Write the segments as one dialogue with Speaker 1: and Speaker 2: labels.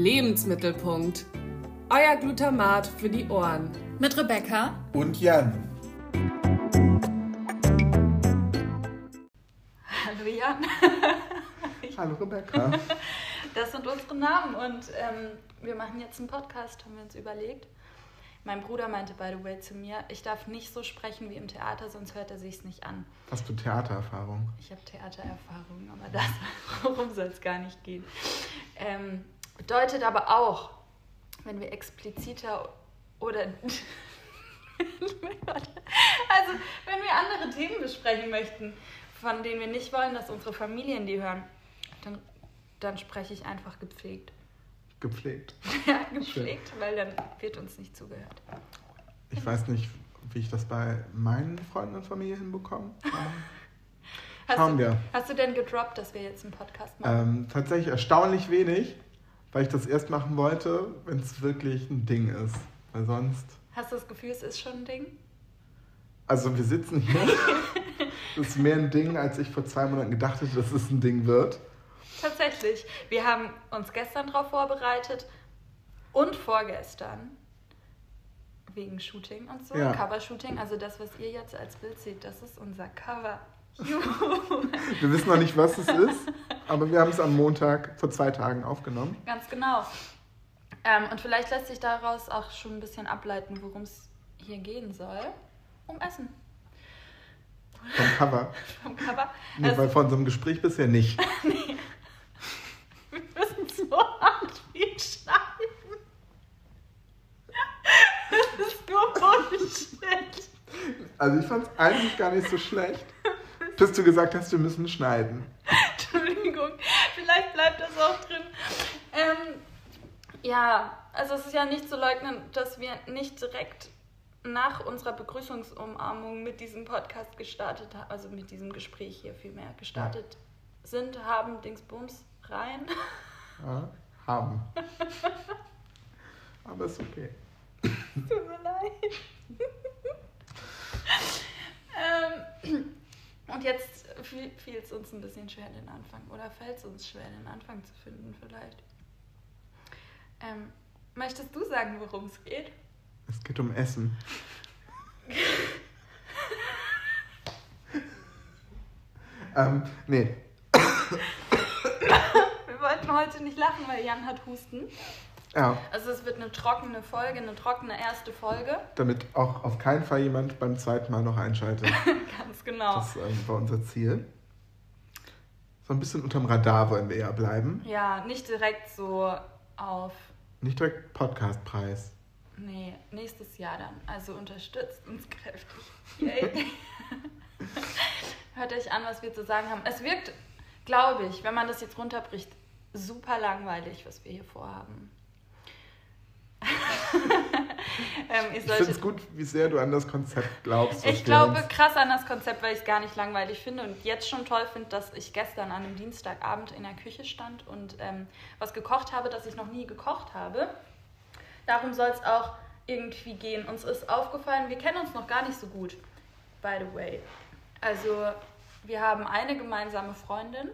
Speaker 1: Lebensmittelpunkt. Euer Glutamat für die Ohren.
Speaker 2: Mit Rebecca
Speaker 3: und Jan.
Speaker 2: Hallo Jan.
Speaker 3: Hallo Rebecca.
Speaker 2: Das sind unsere Namen und ähm, wir machen jetzt einen Podcast, haben wir uns überlegt. Mein Bruder meinte, by the way, zu mir, ich darf nicht so sprechen wie im Theater, sonst hört er sich's nicht an.
Speaker 3: Hast du Theatererfahrung?
Speaker 2: Ich habe Theatererfahrung, aber das, worum soll es gar nicht gehen. Ähm, bedeutet aber auch, wenn wir expliziter oder... also, wenn wir andere Themen besprechen möchten, von denen wir nicht wollen, dass unsere Familien die hören, dann, dann spreche ich einfach gepflegt.
Speaker 3: Gepflegt.
Speaker 2: Ja, gepflegt, Schön. weil dann wird uns nicht zugehört.
Speaker 3: Ich weiß nicht, wie ich das bei meinen Freunden und Familie hinbekomme.
Speaker 2: Schauen wir. Hast du denn gedroppt, dass wir jetzt einen Podcast
Speaker 3: machen? Ähm, tatsächlich erstaunlich wenig, weil ich das erst machen wollte, wenn es wirklich ein Ding ist. Weil sonst.
Speaker 2: Hast du das Gefühl, es ist schon ein Ding?
Speaker 3: Also wir sitzen hier. das ist mehr ein Ding, als ich vor zwei Monaten gedacht hätte, dass es ein Ding wird.
Speaker 2: Tatsächlich. Wir haben uns gestern darauf vorbereitet und vorgestern. Wegen Shooting und so, ja. Cover-Shooting. Also das, was ihr jetzt als Bild seht, das ist unser Cover.
Speaker 3: Wir wissen noch nicht, was es ist, aber wir haben es am Montag vor zwei Tagen aufgenommen.
Speaker 2: Ganz genau. Ähm, und vielleicht lässt sich daraus auch schon ein bisschen ableiten, worum es hier gehen soll. Um Essen.
Speaker 3: Vom Cover.
Speaker 2: Vom Cover.
Speaker 3: Nee, also, weil von unserem Gespräch bisher nicht.
Speaker 2: nee. Wir müssen so hart viel schneiden. Das ist nur Bullshit.
Speaker 3: Also ich fand es eigentlich gar nicht so schlecht, bis du gesagt hast, wir müssen schneiden.
Speaker 2: Entschuldigung, vielleicht bleibt das auch drin. Ähm, ja, also es ist ja nicht zu leugnen, dass wir nicht direkt nach unserer Begrüßungsumarmung mit diesem Podcast gestartet haben, also mit diesem Gespräch hier vielmehr gestartet ja. sind, haben Dingsbums rein.
Speaker 3: Ja, haben. Aber ist okay.
Speaker 2: Tut mir leid. ähm, und jetzt fiel es uns ein bisschen schwer, den Anfang. Oder fällt es uns schwer, den Anfang zu finden, vielleicht. Ähm, möchtest du sagen, worum es geht?
Speaker 3: Es geht um Essen. ähm, nee.
Speaker 2: Wir wollten heute nicht lachen, weil Jan hat Husten.
Speaker 3: Ja.
Speaker 2: Also es wird eine trockene Folge, eine trockene erste Folge.
Speaker 3: Damit auch auf keinen Fall jemand beim zweiten Mal noch einschaltet.
Speaker 2: Ganz genau.
Speaker 3: Das ähm, war unser Ziel. So ein bisschen unterm Radar wollen wir ja bleiben.
Speaker 2: Ja, nicht direkt so auf...
Speaker 3: Nicht direkt Podcastpreis.
Speaker 2: Nee, nächstes Jahr dann. Also unterstützt uns kräftig. Yay. Hört euch an, was wir zu sagen haben. Es wirkt, glaube ich, wenn man das jetzt runterbricht, super langweilig, was wir hier vorhaben.
Speaker 3: ähm, ich finde es gut, wie sehr du an das Konzept glaubst.
Speaker 2: Ich glaube krass an das Konzept, weil ich es gar nicht langweilig finde und jetzt schon toll finde, dass ich gestern an einem Dienstagabend in der Küche stand und ähm, was gekocht habe, das ich noch nie gekocht habe. Darum soll es auch irgendwie gehen. Uns ist aufgefallen, wir kennen uns noch gar nicht so gut, by the way. Also wir haben eine gemeinsame Freundin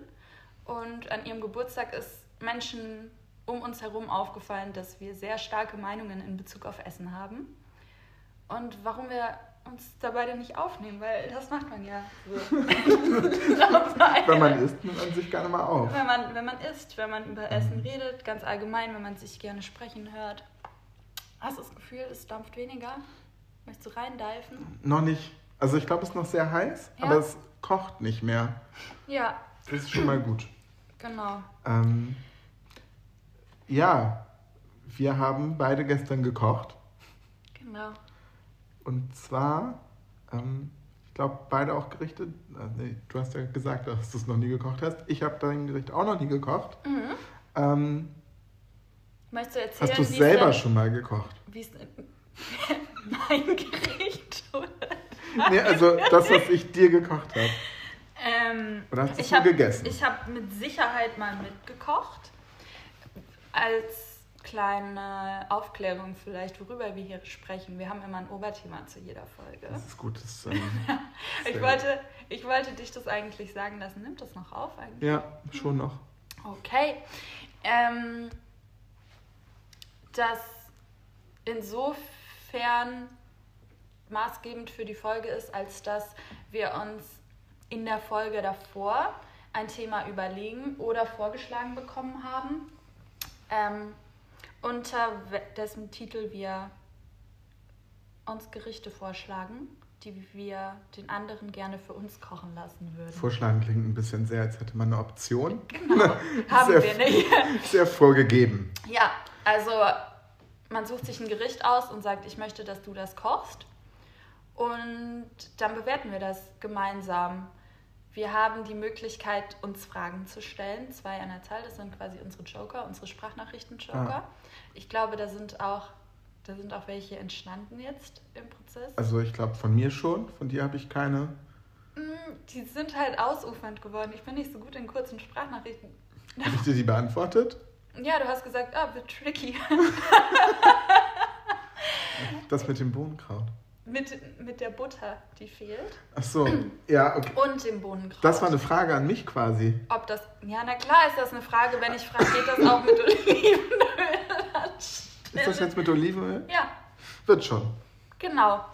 Speaker 2: und an ihrem Geburtstag ist Menschen um uns herum aufgefallen, dass wir sehr starke Meinungen in Bezug auf Essen haben. Und warum wir uns da beide nicht aufnehmen, weil das macht man ja so.
Speaker 3: wenn man isst, nimmt man sich gerne mal auf.
Speaker 2: Wenn man, wenn man isst, wenn man über Essen redet, ganz allgemein, wenn man sich gerne sprechen hört. Hast du das Gefühl, es dampft weniger? Möchtest du reindeifen?
Speaker 3: Noch nicht. Also ich glaube, es ist noch sehr heiß, ja? aber es kocht nicht mehr.
Speaker 2: Ja.
Speaker 3: Das ist schon mal gut.
Speaker 2: Genau.
Speaker 3: Ähm, ja, wir haben beide gestern gekocht.
Speaker 2: Genau.
Speaker 3: Und zwar, ähm, ich glaube, beide auch Gerichte. Äh, nee, du hast ja gesagt, dass du es noch nie gekocht hast. Ich habe dein Gericht auch noch nie gekocht.
Speaker 2: Mhm.
Speaker 3: Ähm,
Speaker 2: Möchtest du erzählen,
Speaker 3: Hast du es selber schon mal gekocht?
Speaker 2: Wie ist mein Gericht oder?
Speaker 3: Nee, also das, was ich dir gekocht habe.
Speaker 2: Ähm,
Speaker 3: oder hast du es gegessen?
Speaker 2: Ich habe mit Sicherheit mal mitgekocht. Als kleine Aufklärung vielleicht, worüber wir hier sprechen. Wir haben immer ein Oberthema zu jeder Folge.
Speaker 3: Das ist gut. Das, ähm,
Speaker 2: ich, wollte, ich wollte dich das eigentlich sagen lassen. Nimmt das noch auf eigentlich?
Speaker 3: Ja, schon noch.
Speaker 2: Okay. Ähm, das insofern maßgebend für die Folge ist, als dass wir uns in der Folge davor ein Thema überlegen oder vorgeschlagen bekommen haben, ähm, unter dessen Titel wir uns Gerichte vorschlagen, die wir den anderen gerne für uns kochen lassen würden.
Speaker 3: Vorschlagen klingt ein bisschen sehr, als hätte man eine Option.
Speaker 2: Genau, haben
Speaker 3: Sehr
Speaker 2: wir nicht.
Speaker 3: Sehr vorgegeben.
Speaker 2: Ja, also man sucht sich ein Gericht aus und sagt, ich möchte, dass du das kochst. Und dann bewerten wir das gemeinsam. Wir haben die Möglichkeit, uns Fragen zu stellen, zwei an der Zahl. Das sind quasi unsere Joker, unsere Sprachnachrichten-Joker.
Speaker 3: Ah.
Speaker 2: Ich glaube, da sind auch, da sind auch welche entstanden jetzt im Prozess.
Speaker 3: Also ich glaube von mir schon, von dir habe ich keine.
Speaker 2: Mm, Die sind halt ausufernd geworden. Ich bin nicht so gut in kurzen Sprachnachrichten.
Speaker 3: Habe ich dir die beantwortet?
Speaker 2: Ja, du hast gesagt, ah, wird tricky.
Speaker 3: Das mit dem Bohnenkraut.
Speaker 2: Mit, mit der Butter, die fehlt.
Speaker 3: Ach so, ja, okay.
Speaker 2: Und dem Bohnenkraut.
Speaker 3: Das war eine Frage an mich quasi.
Speaker 2: Ob das. Ja, na klar ist das eine Frage. Wenn ich frage, geht das auch mit Olivenöl?
Speaker 3: Ist das jetzt mit Olivenöl?
Speaker 2: Ja,
Speaker 3: Wird schon.
Speaker 2: genau.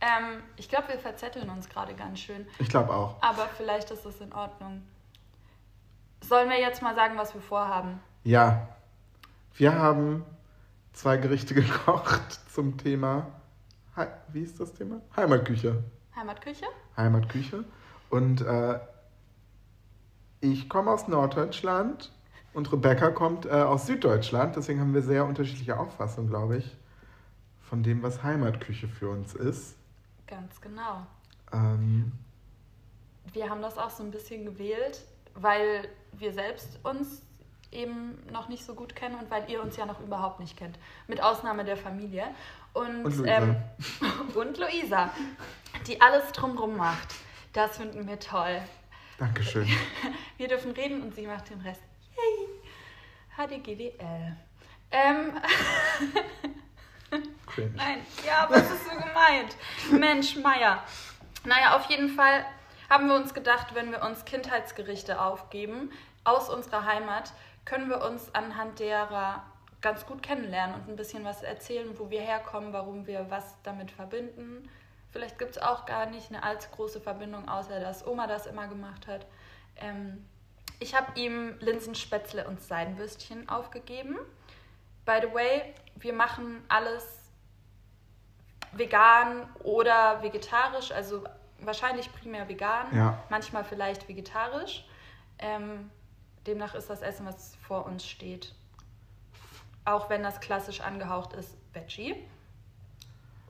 Speaker 2: Ähm, ich glaube, wir verzetteln uns gerade ganz schön.
Speaker 3: Ich glaube auch.
Speaker 2: Aber vielleicht ist das in Ordnung. Sollen wir jetzt mal sagen, was wir vorhaben?
Speaker 3: Ja. Wir haben zwei Gerichte gekocht zum Thema. Hei- Wie ist das Thema? Heimatküche.
Speaker 2: Heimatküche?
Speaker 3: Heimatküche. Und äh, ich komme aus Norddeutschland und Rebecca kommt äh, aus Süddeutschland. Deswegen haben wir sehr unterschiedliche Auffassungen, glaube ich, von dem, was Heimatküche für uns ist.
Speaker 2: Ganz genau.
Speaker 3: Ähm,
Speaker 2: Wir haben das auch so ein bisschen gewählt, weil wir selbst uns eben noch nicht so gut kennen und weil ihr uns ja noch überhaupt nicht kennt. Mit Ausnahme der Familie. Und,
Speaker 3: Und Luisa.
Speaker 2: Ähm, und Luisa, die alles drumrum macht. Das finden wir toll.
Speaker 3: Dankeschön.
Speaker 2: Wir dürfen reden und sie macht den Rest. Yay! HDGDL. Ähm,
Speaker 3: Cringe.
Speaker 2: Nein, ja, aber es ist so gemeint. Mensch, Meier. Naja, auf jeden Fall haben wir uns gedacht, wenn wir uns Kindheitsgerichte aufgeben aus unserer Heimat, können wir uns anhand derer ganz gut kennenlernen und ein bisschen was erzählen, wo wir herkommen, warum wir was damit verbinden. Vielleicht gibt es auch gar nicht eine allzu große Verbindung, außer dass Oma das immer gemacht hat. Ähm, ich habe ihm Linsenspätzle und Seidenwürstchen aufgegeben. By the way, wir machen alles vegan oder vegetarisch, also wahrscheinlich primär vegan,
Speaker 3: Ja.
Speaker 2: manchmal vielleicht vegetarisch. Ähm, demnach ist das Essen, was vor uns steht, auch wenn das klassisch angehaucht ist, Veggie.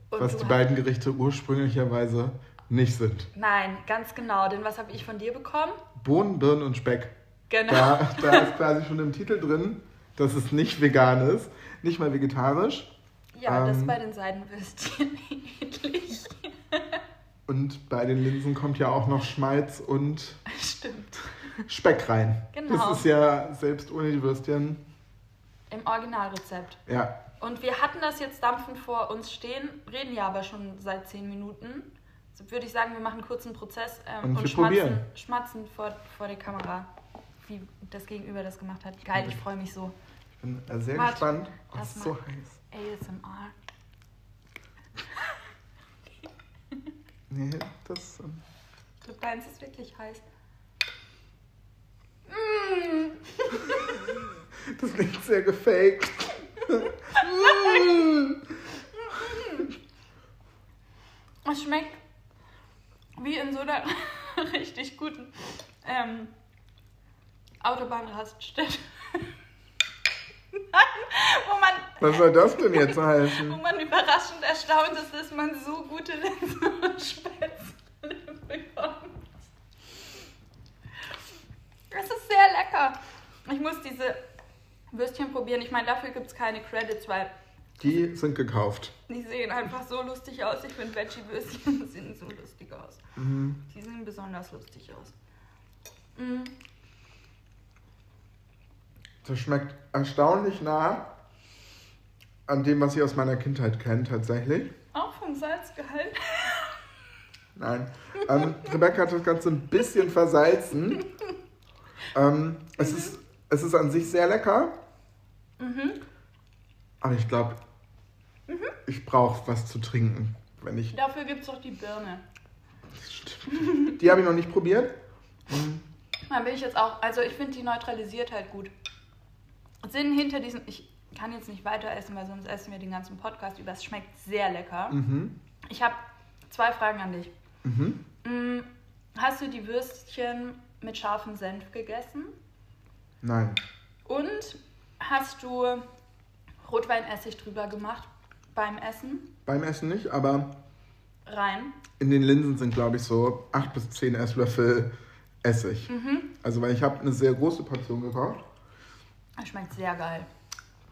Speaker 2: Und
Speaker 3: Was die beiden Gerichte ursprünglicherweise nicht sind.
Speaker 2: Nein, ganz genau, denn was habe ich von dir bekommen?
Speaker 3: Bohnen, Birnen und Speck.
Speaker 2: Genau.
Speaker 3: Da, da ist quasi schon im Titel drin, dass es nicht vegan ist, nicht mal vegetarisch.
Speaker 2: Ja, das
Speaker 3: Ähm.
Speaker 2: bei den Seidenwürstchen ähnlich.
Speaker 3: Und bei den Linsen kommt ja auch noch Schmalz und
Speaker 2: Stimmt.
Speaker 3: Speck rein.
Speaker 2: Genau.
Speaker 3: Das ist ja selbst ohne die Würstchen.
Speaker 2: Im Originalrezept.
Speaker 3: Ja,
Speaker 2: Und wir hatten das jetzt dampfend vor uns stehen, reden ja aber schon seit zehn Minuten. So würde ich sagen, wir machen einen kurzen Prozess ähm,
Speaker 3: Und
Speaker 2: und, schmatzen,
Speaker 3: probieren.
Speaker 2: schmatzen vor, vor der Kamera, wie das Gegenüber das gemacht hat. Geil, ich freue mich so.
Speaker 3: ich bin sehr
Speaker 2: Warte,
Speaker 3: gespannt. Oh, es ist so heiß.
Speaker 2: ASMR.
Speaker 3: Nee, das. ähm,
Speaker 2: Du meinst, es ist wirklich heiß. Mm.
Speaker 3: Das klingt sehr gefaked.
Speaker 2: Es schmeckt wie in so einer richtig guten ähm, Autobahnraststätte. Wo man
Speaker 3: Was soll das denn jetzt
Speaker 2: wo
Speaker 3: heißen?
Speaker 2: man überraschend erstaunt ist, dass man so gute Linsen und Spätzle bekommt. Es ist sehr lecker. Ich muss diese Würstchen probieren. Ich meine, dafür gibt es keine Credits, weil
Speaker 3: Die sind gekauft.
Speaker 2: die sehen einfach so lustig aus. Ich finde, Veggie-Würstchen sehen so lustig aus.
Speaker 3: Mhm.
Speaker 2: Die sehen besonders lustig aus. Mm,
Speaker 3: Das schmeckt erstaunlich nah an dem, was ich aus meiner Kindheit kenne, tatsächlich.
Speaker 2: auch vom Salzgehalt.
Speaker 3: Nein. Ähm, Rebecca hat das Ganze ein bisschen versalzen. Ähm, es, ist, es ist an sich sehr lecker,
Speaker 2: Mhm.
Speaker 3: Aber ich glaube,
Speaker 2: Mhm.
Speaker 3: ich brauche was zu trinken, wenn ich.
Speaker 2: Dafür gibt es doch die Birne.
Speaker 3: Die habe ich noch nicht probiert. Mhm.
Speaker 2: Da bin ich jetzt auch, also ich finde, die neutralisiert halt gut. Sinn hinter diesem, ich kann jetzt nicht weiter essen, weil sonst essen wir den ganzen Podcast über. Es schmeckt sehr lecker.
Speaker 3: Mhm.
Speaker 2: Ich habe zwei Fragen an dich.
Speaker 3: Mhm.
Speaker 2: Mm, Hast du die Würstchen mit scharfem Senf gegessen?
Speaker 3: Nein.
Speaker 2: Und hast du Rotweinessig drüber gemacht beim Essen?
Speaker 3: Beim Essen nicht, aber
Speaker 2: Rein.
Speaker 3: in den Linsen sind, glaube ich, so 8 bis 10 Esslöffel Essig.
Speaker 2: Mhm.
Speaker 3: Also, weil ich habe eine sehr große Portion gekocht.
Speaker 2: Das schmeckt sehr geil.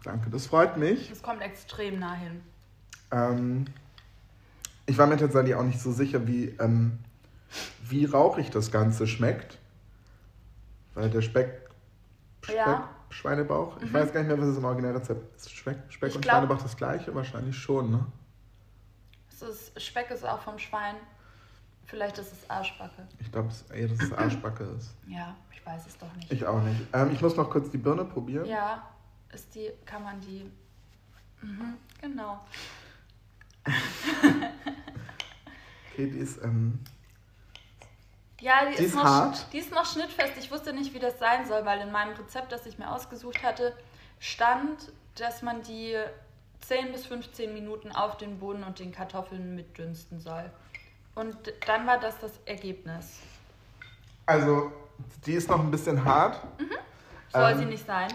Speaker 3: Danke, das freut mich.
Speaker 2: Das kommt extrem nah hin.
Speaker 3: Ähm, ich war mir tatsächlich auch nicht so sicher, wie, ähm, wie rauchig das Ganze schmeckt. Weil der Speck, Speck
Speaker 2: Ja.
Speaker 3: Schweinebauch, ich
Speaker 2: Mhm.
Speaker 3: weiß gar nicht mehr, was es im Originalrezept ist. Speck, Speck
Speaker 2: Ich
Speaker 3: und
Speaker 2: glaub-
Speaker 3: Schweinebauch das gleiche? Wahrscheinlich schon, ne?
Speaker 2: Es ist, Speck ist auch vom Schwein. Vielleicht ist es Arschbacke.
Speaker 3: Ich glaube, eher, dass es Arschbacke ist.
Speaker 2: Ja, ich weiß es doch nicht.
Speaker 3: Ich auch nicht. Ähm, ich muss noch kurz die Birne probieren.
Speaker 2: Ja, ist die, kann man die. Mhm, genau.
Speaker 3: Okay, die ist, ähm,
Speaker 2: Ja, die,
Speaker 3: Die
Speaker 2: ist,
Speaker 3: ist
Speaker 2: noch,
Speaker 3: hart.
Speaker 2: die ist noch schnittfest. Ich wusste nicht, wie das sein soll, weil in meinem Rezept, das ich mir ausgesucht hatte, stand, dass man die 10 bis 15 Minuten auf den Boden und den Kartoffeln mitdünsten soll. Und dann war das das Ergebnis.
Speaker 3: also, die ist noch ein bisschen hart.
Speaker 2: Soll
Speaker 3: Ähm,
Speaker 2: sie nicht sein?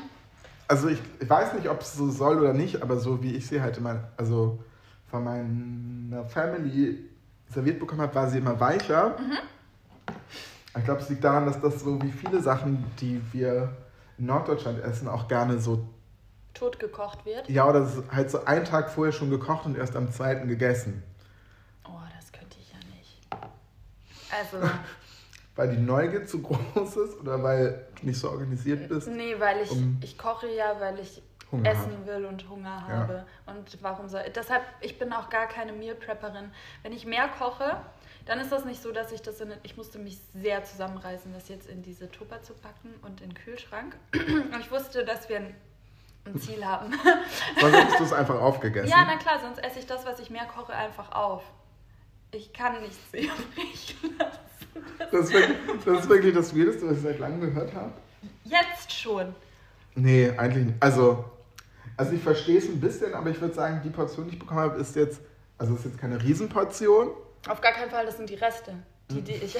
Speaker 3: Also ich, ich weiß nicht, ob es so soll oder nicht, aber so wie ich sie halt immer, also von meiner Family serviert bekommen habe, war sie immer weicher. Ich glaube, es liegt daran, dass das so wie viele Sachen, die wir in Norddeutschland essen, auch gerne so,
Speaker 2: Tot gekocht wird?
Speaker 3: ja, oder so- halt so einen Tag vorher schon gekocht und erst am zweiten gegessen.
Speaker 2: Oh, das könnte ich ja nicht. Also,
Speaker 3: Weil die Neugier zu groß ist oder weil du nicht so organisiert bist.
Speaker 2: nee, weil ich,
Speaker 3: Um-
Speaker 2: ich koche ja, weil ich
Speaker 3: Hunger
Speaker 2: essen
Speaker 3: hat.
Speaker 2: will und Hunger
Speaker 3: Ja.
Speaker 2: habe. Und warum soll. Deshalb, ich bin auch gar keine Meal Prepperin. Wenn ich mehr koche, dann ist das nicht so, dass ich das in. Ich musste mich sehr zusammenreißen, das jetzt in diese Tupper zu packen und in den Kühlschrank. Und ich wusste, dass wir ein, ein Ziel haben.
Speaker 3: Sonst hättest du es einfach aufgegessen.
Speaker 2: ja, na klar, sonst esse ich das, was ich mehr koche, einfach auf. Ich kann nichts übrig lassen.
Speaker 3: das, ist wirklich, das ist wirklich das Weirdeste, was ich seit langem gehört habe.
Speaker 2: Jetzt schon.
Speaker 3: Nee, eigentlich nicht. Also, also ich verstehe es ein bisschen, aber ich würde sagen, die Portion, die ich bekommen habe, ist jetzt, also ist jetzt keine Riesenportion.
Speaker 2: Auf gar keinen Fall, das sind die Reste. Die, die ich.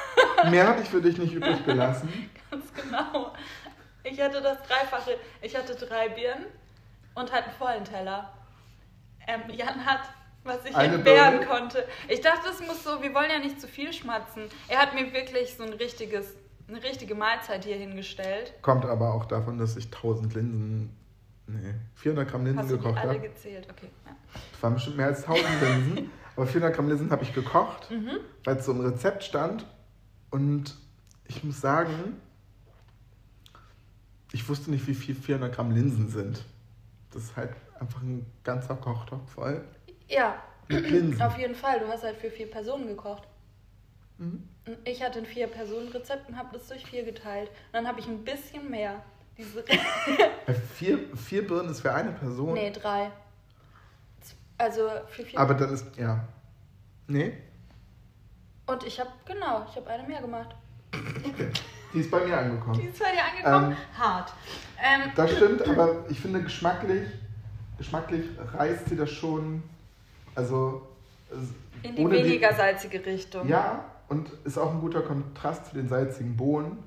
Speaker 3: Mehr habe ich für dich nicht übrig gelassen.
Speaker 2: Ganz genau. Ich hatte das Dreifache. Ich hatte drei Birnen und halt einen vollen Teller. Ähm, Jan hat, was ich
Speaker 3: Eine
Speaker 2: entbehren
Speaker 3: Birne?
Speaker 2: konnte. Ich dachte, es muss so, wir wollen ja nicht zu viel schmatzen. Er hat mir wirklich so ein richtiges, eine richtige Mahlzeit hier hingestellt.
Speaker 3: Kommt aber auch davon, dass ich 1000 Linsen, nee, 400 Gramm Linsen
Speaker 2: Hast du die
Speaker 3: gekocht
Speaker 2: alle
Speaker 3: habe.
Speaker 2: gezählt? Okay. Ja.
Speaker 3: Das waren bestimmt mehr als 1000 Linsen. Aber 400 Gramm Linsen habe ich gekocht,
Speaker 2: Mhm.
Speaker 3: weil es so im Rezept stand. Und ich muss sagen, ich wusste nicht, wie viel 400 Gramm Linsen sind. Das ist halt einfach ein ganzer Kochtopf voll
Speaker 2: ja,
Speaker 3: mit Linsen.
Speaker 2: auf jeden Fall. Du hast halt für vier Personen gekocht.
Speaker 3: Mhm.
Speaker 2: Ich hatte ein Vier-Personen-Rezept und habe das durch vier geteilt. Und dann habe ich ein bisschen mehr. Diese
Speaker 3: Bei vier, vier Birnen ist für eine Person.
Speaker 2: nee, drei. Also für vier.
Speaker 3: Aber dann ist, ja. Nee?
Speaker 2: Und ich habe, genau, ich habe eine mehr gemacht.
Speaker 3: Okay. Die ist bei mir
Speaker 2: Die
Speaker 3: angekommen.
Speaker 2: ist bei dir angekommen?
Speaker 3: Ähm,
Speaker 2: Hart. Ähm,
Speaker 3: Das stimmt, aber ich finde geschmacklich, geschmacklich reißt sie das schon, also
Speaker 2: in die weniger salzige Richtung.
Speaker 3: Ja, und ist auch ein guter Kontrast zu den salzigen Bohnen.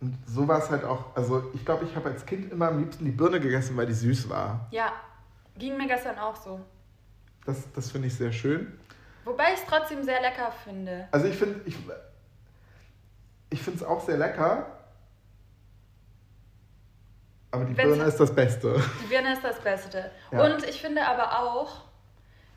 Speaker 3: Und so war es halt auch, also ich glaube, ich habe als Kind immer am liebsten die Birne gegessen, weil die süß war.
Speaker 2: Ja, ging mir gestern auch so.
Speaker 3: Das, das finde ich sehr schön.
Speaker 2: Wobei ich es trotzdem sehr lecker finde.
Speaker 3: Also ich finde, ich, ich finde es auch sehr lecker. Aber die
Speaker 2: Wenn's-
Speaker 3: Birne ist das Beste.
Speaker 2: Die Birne ist das Beste.
Speaker 3: Ja.
Speaker 2: Und ich finde aber auch,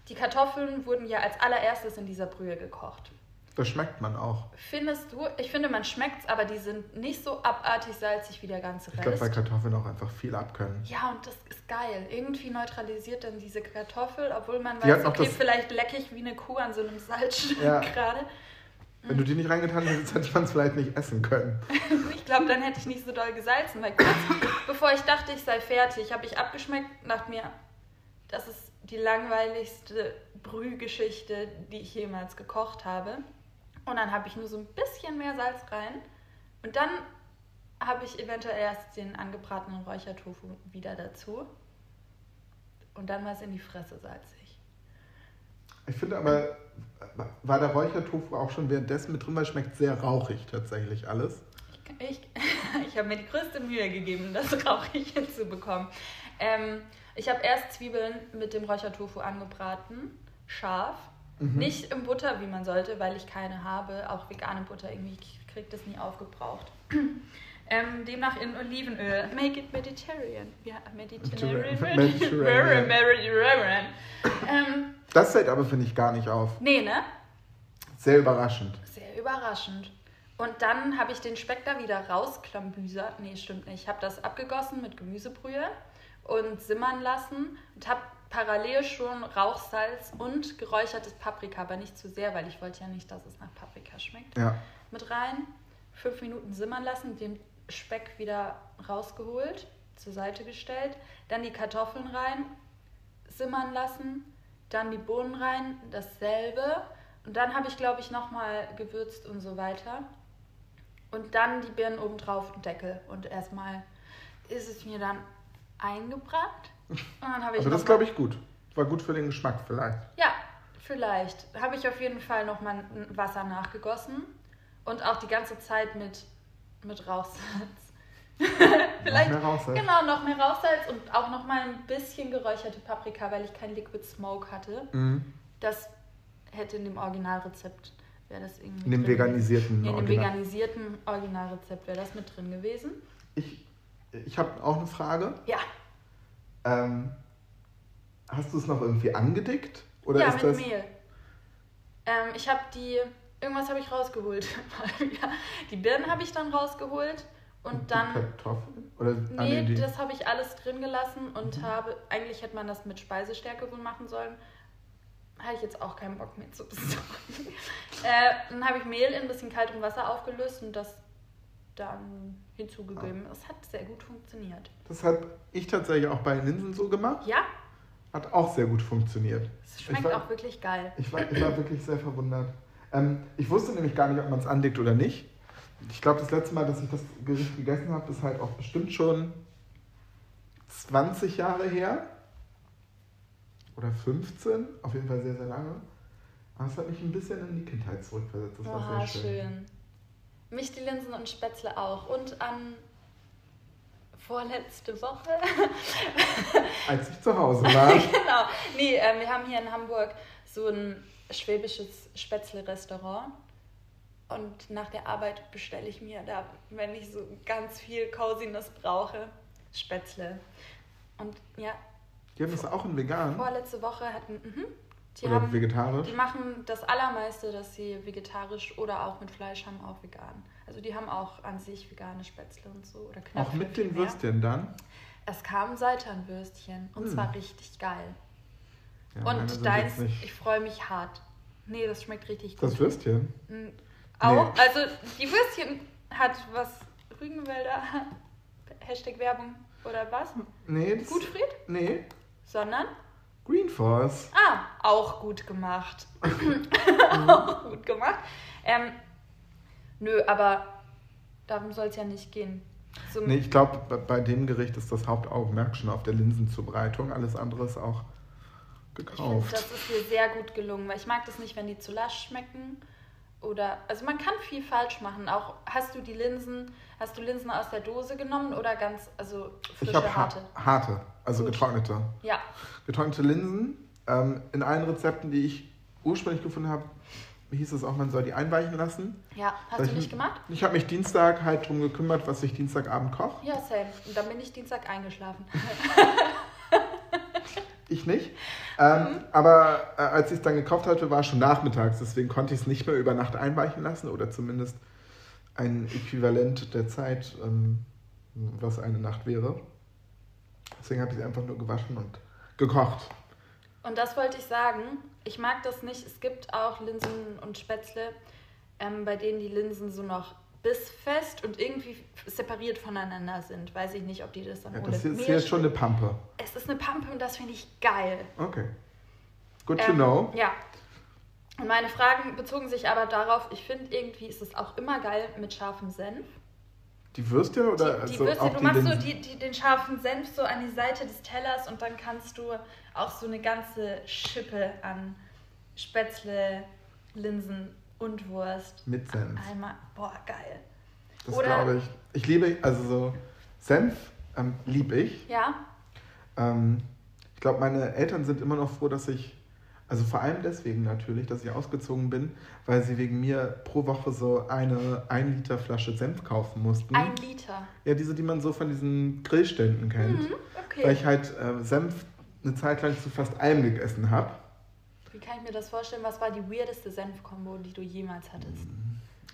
Speaker 2: die Kartoffeln wurden ja als allererstes in dieser Brühe gekocht.
Speaker 3: Das schmeckt man auch.
Speaker 2: Findest du? Ich finde, man schmeckt es, aber die sind nicht so abartig salzig wie der ganze
Speaker 3: Ich glaube, weil
Speaker 2: Rest.
Speaker 3: Kartoffeln auch einfach viel abkönnen.
Speaker 2: Ja, und das ist geil. Irgendwie neutralisiert dann diese Kartoffel, obwohl man
Speaker 3: Die
Speaker 2: weiß, okay, vielleicht lecke ich wie eine Kuh an so einem Salzstück
Speaker 3: Ja.
Speaker 2: gerade.
Speaker 3: Wenn du die nicht reingetan hättest, hätte man es vielleicht nicht essen können.
Speaker 2: ich glaube, dann hätte ich nicht so doll gesalzen, weil kurz bevor ich dachte, ich sei fertig, habe ich abgeschmeckt dachte mir, das ist die langweiligste Brühgeschichte, die ich jemals gekocht habe. Und dann habe ich nur so ein bisschen mehr Salz rein. Und dann habe ich eventuell erst den angebratenen Räuchertofu wieder dazu. Und dann war es in die Fresse salzig.
Speaker 3: Ich finde aber, war der Räuchertofu auch schon währenddessen mit drin, weil es schmeckt sehr rauchig tatsächlich alles.
Speaker 2: Ich, ich, ich habe mir die größte Mühe gegeben, das rauchig hinzubekommen. Ähm, ich habe erst Zwiebeln mit dem Räuchertofu angebraten, scharf. Mhm. Nicht im Butter, wie man sollte, weil ich keine habe. Auch vegane Butter, irgendwie kriege das nie aufgebraucht. Ähm, demnach in Olivenöl. Make it Mediterranean. Ja, Mediterranean. Mediterranean.
Speaker 3: Mediterranean. ähm, das fällt aber, finde ich, gar nicht auf.
Speaker 2: Nee, ne?
Speaker 3: Sehr überraschend.
Speaker 2: Sehr überraschend. Und dann habe ich den Speck da wieder rausklambüsert. Nee, stimmt nicht. Ich habe das abgegossen mit Gemüsebrühe und simmern lassen und habe parallel schon Rauchsalz und geräuchertes Paprika, aber nicht zu sehr, weil ich wollte ja nicht, dass es nach Paprika schmeckt.
Speaker 3: Ja.
Speaker 2: Mit rein, fünf Minuten simmern lassen, den Speck wieder rausgeholt, zur Seite gestellt, dann die Kartoffeln rein, simmern lassen, dann die Bohnen rein, dasselbe. Und dann habe ich, glaube ich, nochmal gewürzt und so weiter. Und dann die Birnen oben drauf und Deckel. Und erstmal ist es mir dann eingebrannt.
Speaker 3: Aber das glaube ich gut. War gut für den Geschmack vielleicht.
Speaker 2: Ja, vielleicht. Habe ich auf jeden Fall nochmal Wasser nachgegossen. Und auch die ganze Zeit mit, mit Rauchsalz. vielleicht, noch mehr Rauchsalz. Genau, noch mehr Rauchsalz und auch nochmal ein bisschen geräucherte Paprika, weil ich kein Liquid Smoke hatte. Mhm. Das hätte in dem Originalrezept wäre das irgendwie.
Speaker 3: In dem veganisierten.
Speaker 2: In dem Original. veganisierten Originalrezept wäre das mit drin gewesen.
Speaker 3: Ich, ich habe auch eine Frage.
Speaker 2: Ja.
Speaker 3: Ähm, hast du es noch irgendwie angedickt? Oder
Speaker 2: ja,
Speaker 3: ist
Speaker 2: mit
Speaker 3: das...
Speaker 2: Mehl. Ähm, ich habe die. Irgendwas habe ich rausgeholt. die Birnen habe ich dann rausgeholt. Und, dann.
Speaker 3: Kartoffeln? Oder,
Speaker 2: nee, nee das habe ich alles drin gelassen und mhm. habe. Eigentlich hätte man das mit Speisestärke wohl machen sollen. Hatte ich jetzt auch keinen Bock mehr zu besorgen. äh, dann habe ich Mehl in ein bisschen kaltem Wasser aufgelöst und das dann hinzugegeben. Es hat sehr gut funktioniert.
Speaker 3: Das habe ich tatsächlich auch bei Linsen so gemacht.
Speaker 2: Ja.
Speaker 3: Hat auch sehr gut funktioniert.
Speaker 2: Es schmeckt war, auch wirklich geil.
Speaker 3: Ich war, ich war wirklich sehr verwundert. Ähm, ich wusste nämlich gar nicht, ob man es andickt oder nicht. Ich glaube, das letzte Mal, dass ich das Gericht gegessen habe, ist halt auch bestimmt schon 20 Jahre her. Oder 15. Auf jeden Fall sehr, sehr lange. Aber es hat mich ein bisschen in die Kindheit zurückversetzt. Das war
Speaker 2: sehr schön. schön. Mich die Linsen und Spätzle auch. Und an vorletzte Woche.
Speaker 3: Als ich zu Hause war.
Speaker 2: genau. Nee, äh, wir haben hier in Hamburg so ein schwäbisches Spätzle-Restaurant. Und nach der Arbeit bestelle ich mir da, wenn ich so ganz viel Coziness brauche, Spätzle. Und ja.
Speaker 3: Die haben das auch in vegan?
Speaker 2: Vorletzte Woche hatten. Mh,
Speaker 3: die oder haben, vegetarisch?
Speaker 2: Die machen das allermeiste, dass sie vegetarisch oder auch mit Fleisch haben, auch vegan. Also die haben auch an sich vegane Spätzle und so. Oder
Speaker 3: Knöpfe auch mit den Würstchen dann?
Speaker 2: Es kam Seitanwürstchen und hm. zwar richtig geil. Ja, und deins, ich freue mich hart. Nee, das schmeckt richtig gut.
Speaker 3: Das Würstchen?
Speaker 2: Mhm. Auch, nee. also die Würstchen hat was Rügenwälder, Hashtag Werbung oder was?
Speaker 3: Nee.
Speaker 2: Gutfried?
Speaker 3: Nee.
Speaker 2: Sondern?
Speaker 3: Green Force.
Speaker 2: Ah, auch gut gemacht. auch gut gemacht. Ähm, nö, aber darum soll es ja nicht gehen.
Speaker 3: So nee, ich glaube, bei dem Gericht ist das Hauptaugenmerk schon auf der Linsenzubereitung. Alles andere ist auch gekauft.
Speaker 2: Ich finde, das ist mir sehr gut gelungen, weil ich mag das nicht, wenn die zu lasch schmecken. Oder, also man kann viel falsch machen. Auch hast du die Linsen, hast du Linsen aus der Dose genommen oder ganz, also frische,
Speaker 3: ich habe harte? harte, also Gut. getrocknete.
Speaker 2: Ja.
Speaker 3: Getrocknete Linsen. Ähm, in allen Rezepten, die ich ursprünglich gefunden habe, hieß es auch, man soll die einweichen lassen.
Speaker 2: Ja, hast das du nicht gemacht?
Speaker 3: Ich habe mich Dienstag halt darum gekümmert, was ich Dienstagabend koche.
Speaker 2: Ja, same. Und dann bin ich Dienstag eingeschlafen.
Speaker 3: ich nicht. Ähm, mhm. Aber äh, als ich es dann gekauft hatte, war es schon nachmittags. Deswegen konnte ich es nicht mehr über Nacht einweichen lassen oder zumindest ein Äquivalent der Zeit, ähm, was eine Nacht wäre. Deswegen habe ich sie einfach nur gewaschen und gekocht.
Speaker 2: Und das wollte ich sagen. Ich mag das nicht. Es gibt auch Linsen und Spätzle, ähm, bei denen die Linsen so noch bissfest und irgendwie separiert voneinander sind. Weiß ich nicht, ob die das dann
Speaker 3: Ja,
Speaker 2: ohne
Speaker 3: das ist hier schon eine Pampe.
Speaker 2: Es ist eine Pampe und das finde ich geil.
Speaker 3: Okay. Good to
Speaker 2: Ähm,
Speaker 3: know.
Speaker 2: Ja. Und meine Fragen bezogen sich aber darauf, ich finde irgendwie ist es auch immer geil mit scharfem Senf.
Speaker 3: Die Würstchen oder
Speaker 2: Die, die
Speaker 3: also
Speaker 2: Würstchen,
Speaker 3: auch
Speaker 2: du
Speaker 3: die
Speaker 2: machst so
Speaker 3: Linsen?
Speaker 2: die, die, den scharfen Senf so an die Seite des Tellers und dann kannst du auch so eine ganze Schippe an Spätzle, Linsen und Wurst
Speaker 3: Mit Senf.
Speaker 2: einmal. Boah, geil.
Speaker 3: Das glaube ich. Ich liebe, also so Senf ähm, liebe ich.
Speaker 2: Ja?
Speaker 3: Ähm, ich glaube, meine Eltern sind immer noch froh, dass ich, also vor allem deswegen natürlich, dass ich ausgezogen bin, weil sie wegen mir pro Woche so eine 1 Liter Flasche Senf kaufen mussten.
Speaker 2: Ein Liter.
Speaker 3: Ja, diese, die man so von diesen Grillständen kennt.
Speaker 2: Mhm,
Speaker 3: Weil
Speaker 2: okay.
Speaker 3: ich halt äh, Senf eine Zeit lang zu fast allem gegessen habe.
Speaker 2: Wie kann ich mir das vorstellen? Was war die weirdeste Senf-Kombo, die du jemals hattest?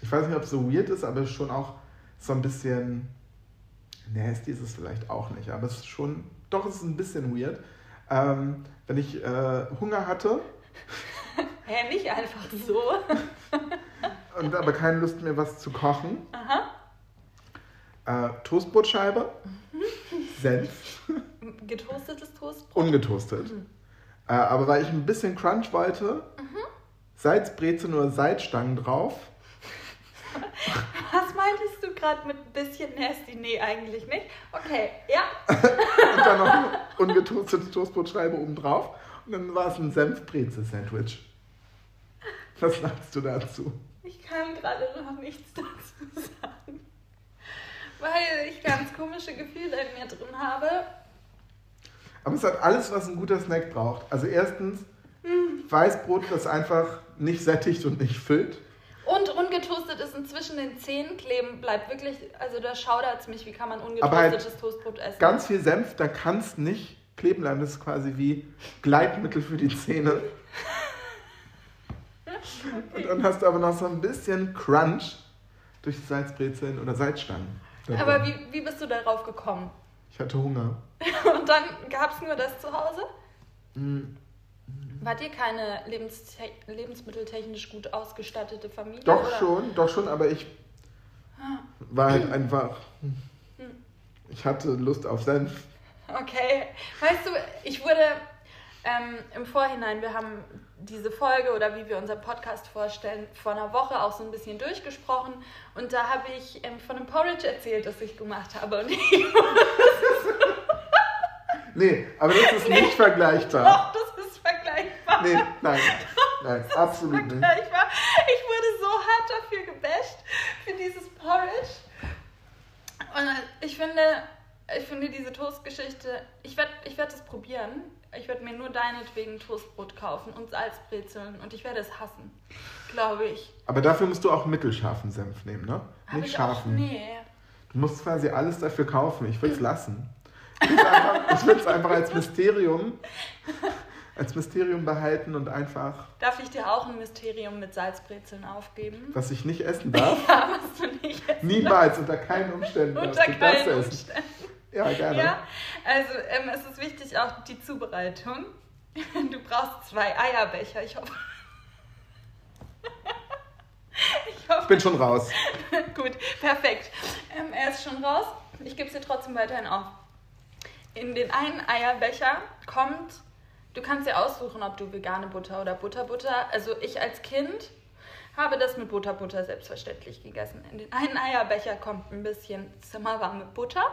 Speaker 3: Ich weiß nicht, ob es so weird ist, aber schon auch so ein bisschen. Nasty ist es vielleicht auch nicht, aber es ist schon. Doch, es ist ein bisschen weird. Ähm, wenn ich äh, Hunger hatte
Speaker 2: Hä, nicht einfach so.
Speaker 3: und aber keine Lust mehr, was zu kochen,
Speaker 2: Aha.
Speaker 3: äh, Toastbrotscheibe, Senf,
Speaker 2: Getoastetes Toastbrot.
Speaker 3: ungetoastet. Äh, aber weil ich ein bisschen Crunch wollte, Salzbrezel oder Salzstangen drauf.
Speaker 2: Was meintest du gerade mit bisschen nasty? Nee, eigentlich nicht. Okay, ja.
Speaker 3: und dann noch ungetoastete Toastbrotscheibe oben drauf. Und dann war es ein Senfbrezel-Sandwich. Was sagst du dazu?
Speaker 2: Ich kann gerade noch nichts dazu sagen. Weil ich ganz komische Gefühle in mir drin habe.
Speaker 3: Aber es hat alles, was ein guter Snack braucht. Also erstens Weißbrot, das einfach nicht sättigt und nicht füllt.
Speaker 2: Inzwischen den Zähnen kleben. Bleibt wirklich, also da schaudert es mich, wie kann man
Speaker 3: Aber halt
Speaker 2: Toastbrot essen.
Speaker 3: Ganz viel Senf, da kann es nicht kleben bleiben. Das ist quasi wie Gleitmittel für die Zähne. Und dann hast du aber noch so ein bisschen Crunch durch die Salzbrezeln oder Salzstangen. da
Speaker 2: Aber wie, wie bist du darauf gekommen?
Speaker 3: Ich hatte Hunger.
Speaker 2: Und dann gab es nur das zu Hause?
Speaker 3: Mm,
Speaker 2: Wart ihr keine lebens lebensmitteltechnisch gut ausgestattete Familie?
Speaker 3: Doch
Speaker 2: oder?
Speaker 3: schon, doch schon, aber ich war halt einfach. Ich hatte Lust auf Senf.
Speaker 2: Okay. Weißt du, ich wurde ähm, im Vorhinein, wir haben diese Folge oder wie wir unseren Podcast vorstellen, vor einer Woche auch so ein bisschen durchgesprochen. Und da habe ich ähm, von einem Porridge erzählt, das ich gemacht habe. Und ich
Speaker 3: Nee, aber das ist nicht vergleichbar.
Speaker 2: doch, das vergleichbar.
Speaker 3: Nee, nein, nein, absolut nicht.
Speaker 2: vergleichbar. Ich wurde so hart dafür gebasht, für dieses Porridge. Und äh, ich finde, ich finde diese Toastgeschichte, ich werde ich werd das probieren. Ich werde mir nur deinetwegen Toastbrot kaufen und Salzbrezeln und ich werde es hassen. Glaube ich.
Speaker 3: Aber dafür musst du auch mittelscharfen Senf nehmen, ne?
Speaker 2: Hab
Speaker 3: Nicht
Speaker 2: ich auch,
Speaker 3: scharfen.
Speaker 2: nee.
Speaker 3: Du musst quasi alles dafür kaufen. Ich würde es lassen. Ich würde es einfach, ich einfach als Mysterium, als Mysterium behalten und einfach,
Speaker 2: Darf ich dir auch ein Mysterium mit Salzbrezeln aufgeben?
Speaker 3: was ich nicht essen darf,
Speaker 2: Ja, was du nicht essen
Speaker 3: niemals, unter keinen Umständen
Speaker 2: Unter keinen
Speaker 3: essen.
Speaker 2: Umständen.
Speaker 3: Ja, gerne.
Speaker 2: Ja, also ähm, es ist wichtig auch die Zubereitung. Du brauchst zwei Eierbecher. Ich hoffe. ich
Speaker 3: Ich
Speaker 2: hoffe.
Speaker 3: bin schon raus.
Speaker 2: Gut, perfekt. Ähm, er ist schon raus. Ich gebe es dir trotzdem weiterhin auf. In den einen Eierbecher kommt, du kannst dir aussuchen, ob du vegane Butter oder Butterbutter. Also ich als Kind habe das mit Butterbutter selbstverständlich gegessen. In den einen Eierbecher kommt ein bisschen zimmerwarme Butter.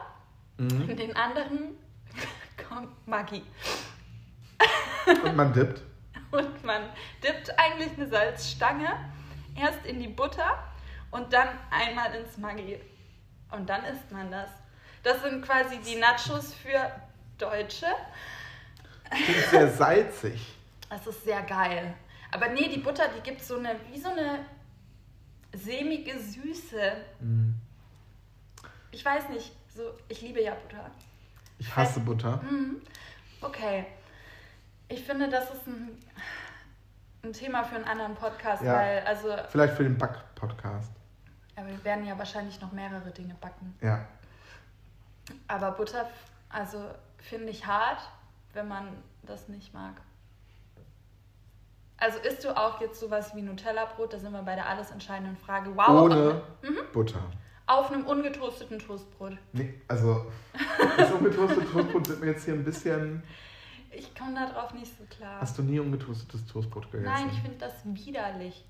Speaker 3: Mhm.
Speaker 2: In den anderen kommt Maggi.
Speaker 3: Und man dippt.
Speaker 2: Und man dippt eigentlich eine Salzstange erst in die Butter und dann einmal ins Maggi. Und dann isst man das. Das sind quasi die Nachos für Deutsche.
Speaker 3: Klingt sehr salzig.
Speaker 2: Das ist sehr geil. Aber nee, die Butter, die gibt so eine, wie so eine sämige Süße.
Speaker 3: Mhm.
Speaker 2: Ich weiß nicht, so, ich liebe ja Butter.
Speaker 3: Ich hasse Butter.
Speaker 2: Mhm. Okay. Ich finde, das ist ein, ein Thema für einen anderen Podcast,
Speaker 3: Ja.
Speaker 2: weil, also,
Speaker 3: Vielleicht für den Back-Podcast.
Speaker 2: aber wir werden ja wahrscheinlich noch mehrere Dinge backen.
Speaker 3: Ja.
Speaker 2: Aber Butter, also, finde ich hart, wenn man das nicht mag. Also isst du auch jetzt sowas wie Nutella-Brot? Da sind wir bei der alles entscheidenden Frage. Wow.
Speaker 3: Ohne Butter.
Speaker 2: Auf einem ungetoasteten Toastbrot.
Speaker 3: Nee, also das ungetoastete Toastbrot wird mir jetzt hier ein bisschen...
Speaker 2: Ich komme da drauf nicht so klar.
Speaker 3: Hast du nie ungetoastetes Toastbrot gegessen?
Speaker 2: Nein, ich finde das widerlich.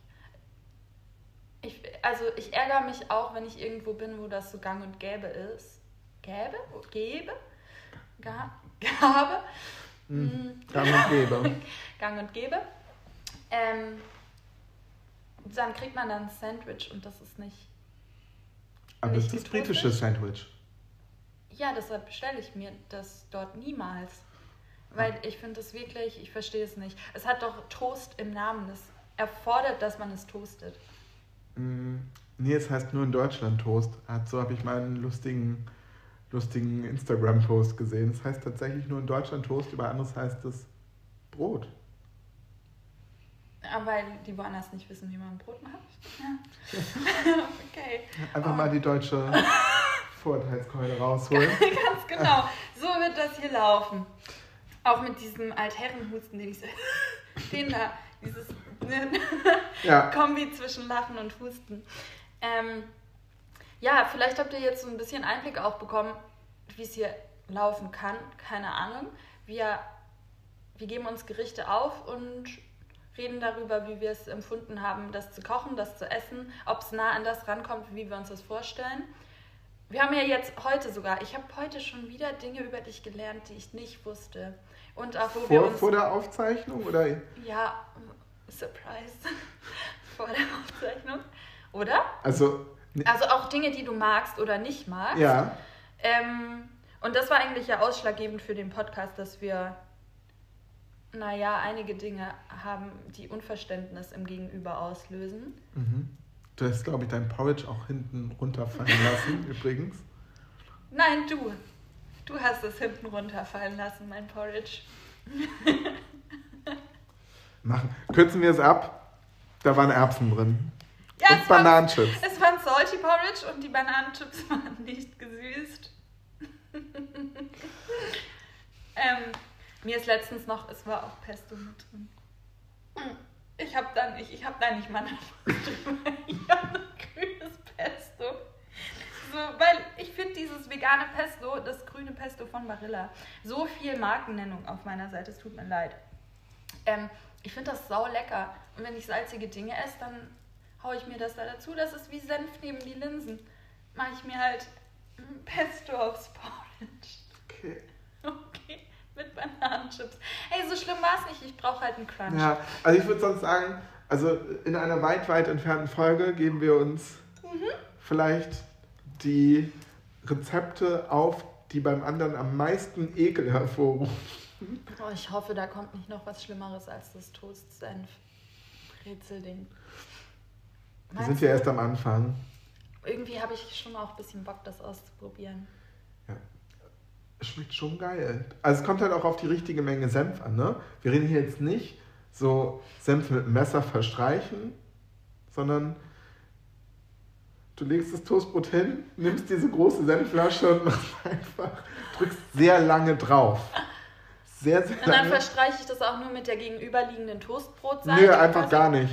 Speaker 2: Ich, also ich ärgere mich auch, wenn ich irgendwo bin, wo das so gang und gäbe ist. Gäbe? Gäbe? Ga Gabe?
Speaker 3: Hm, gang und gäbe.
Speaker 2: gang und gäbe. Ähm, dann kriegt man dann ein Sandwich und das ist nicht.
Speaker 3: Aber
Speaker 2: Nicht
Speaker 3: ist das britische Sandwich.
Speaker 2: Ja, deshalb bestelle ich mir das dort niemals. Weil ich finde es wirklich, ich verstehe es nicht. Es hat doch Toast im Namen. Das erfordert, dass man es toastet.
Speaker 3: Mm, Nee, es heißt nur in Deutschland Toast. So habe ich meinen lustigen, lustigen Instagram-Post gesehen. Es heißt tatsächlich nur in Deutschland Toast, über anderes heißt es Brot.
Speaker 2: Aber weil die woanders nicht wissen, wie man Brot macht. Ja. okay.
Speaker 3: Einfach
Speaker 2: Oh.
Speaker 3: mal die deutsche Vorurteilskeule rausholen.
Speaker 2: Ganz genau. So wird das hier laufen. Auch mit diesem Altherrenhusten, den ich so. Den da. Dieses
Speaker 3: Ja,
Speaker 2: Kombi zwischen Lachen und Husten. Ähm, ja, vielleicht habt ihr jetzt so ein bisschen Einblick auch bekommen, wie es hier laufen kann. Keine Ahnung. Wir, wir geben uns Gerichte auf und reden darüber, wie wir es empfunden haben, das zu kochen, das zu essen, ob es nah an das rankommt, wie wir uns das vorstellen. Wir haben ja jetzt heute sogar, ich habe heute schon wieder Dinge über dich gelernt, die ich nicht wusste. Und auch wo wir
Speaker 3: vor,
Speaker 2: uns.
Speaker 3: vor der Aufzeichnung oder?
Speaker 2: Ja, Surprise. Vor der Aufzeichnung. Oder?
Speaker 3: Also,
Speaker 2: Also auch Dinge, die du magst oder nicht magst.
Speaker 3: ja,
Speaker 2: Ähm, und das war eigentlich ja ausschlaggebend für den Podcast, dass wir, naja, einige Dinge haben, die Unverständnis im Gegenüber auslösen.
Speaker 3: mhm. du hast, glaube ich, dein Porridge auch hinten runterfallen lassen, übrigens.
Speaker 2: Nein, du. Du hast es hinten runterfallen lassen, mein Porridge.
Speaker 3: Machen. Kürzen wir es ab. Da waren Erbsen drin.
Speaker 2: Ja,
Speaker 3: und
Speaker 2: es war-
Speaker 3: Bananenchips.
Speaker 2: Es war ein Salty Porridge und die Bananenchips waren nicht gesüßt. ähm, mir ist letztens noch, es war auch Pesto mit drin. Ich habe dann, ich, ich habe da nicht mal. Ich habe grünes Pesto. So, weil ich finde dieses vegane Pesto, das grüne Pesto von Barilla, so viel Markennennung auf meiner Seite, es tut mir leid. Ähm, ich finde das sau lecker. Und wenn ich salzige Dinge esse, dann haue ich mir das da dazu. Das ist wie Senf neben die Linsen. Mache ich mir halt Pesto aufs Porridge.
Speaker 3: Okay.
Speaker 2: Okay, mit Bananenchips. Ey, so schlimm war es nicht. Ich brauche halt einen Crunch.
Speaker 3: Ja, also ich würde sonst sagen, also in einer weit, weit entfernten Folge geben wir uns vielleicht die Rezepte auf, die beim anderen am meisten Ekel hervorrufen.
Speaker 2: Oh, ich hoffe, da kommt nicht noch was Schlimmeres als das Toast-Senf-Brezel-Ding.
Speaker 3: Wir sind ja erst am Anfang.
Speaker 2: Irgendwie habe ich schon auch ein bisschen Bock, das auszuprobieren.
Speaker 3: Es schmeckt schon geil. Also es kommt halt auch auf die richtige Menge Senf an, ne? Wir reden hier jetzt nicht so Senf mit dem Messer verstreichen, sondern du legst das Toastbrot hin, nimmst diese große Senfflasche und machst einfach, drückst sehr lange drauf. Sehr, sehr
Speaker 2: Und dann
Speaker 3: lange.
Speaker 2: verstreiche ich das auch nur mit der gegenüberliegenden Toastbrotseite.
Speaker 3: Nö, einfach gar nicht.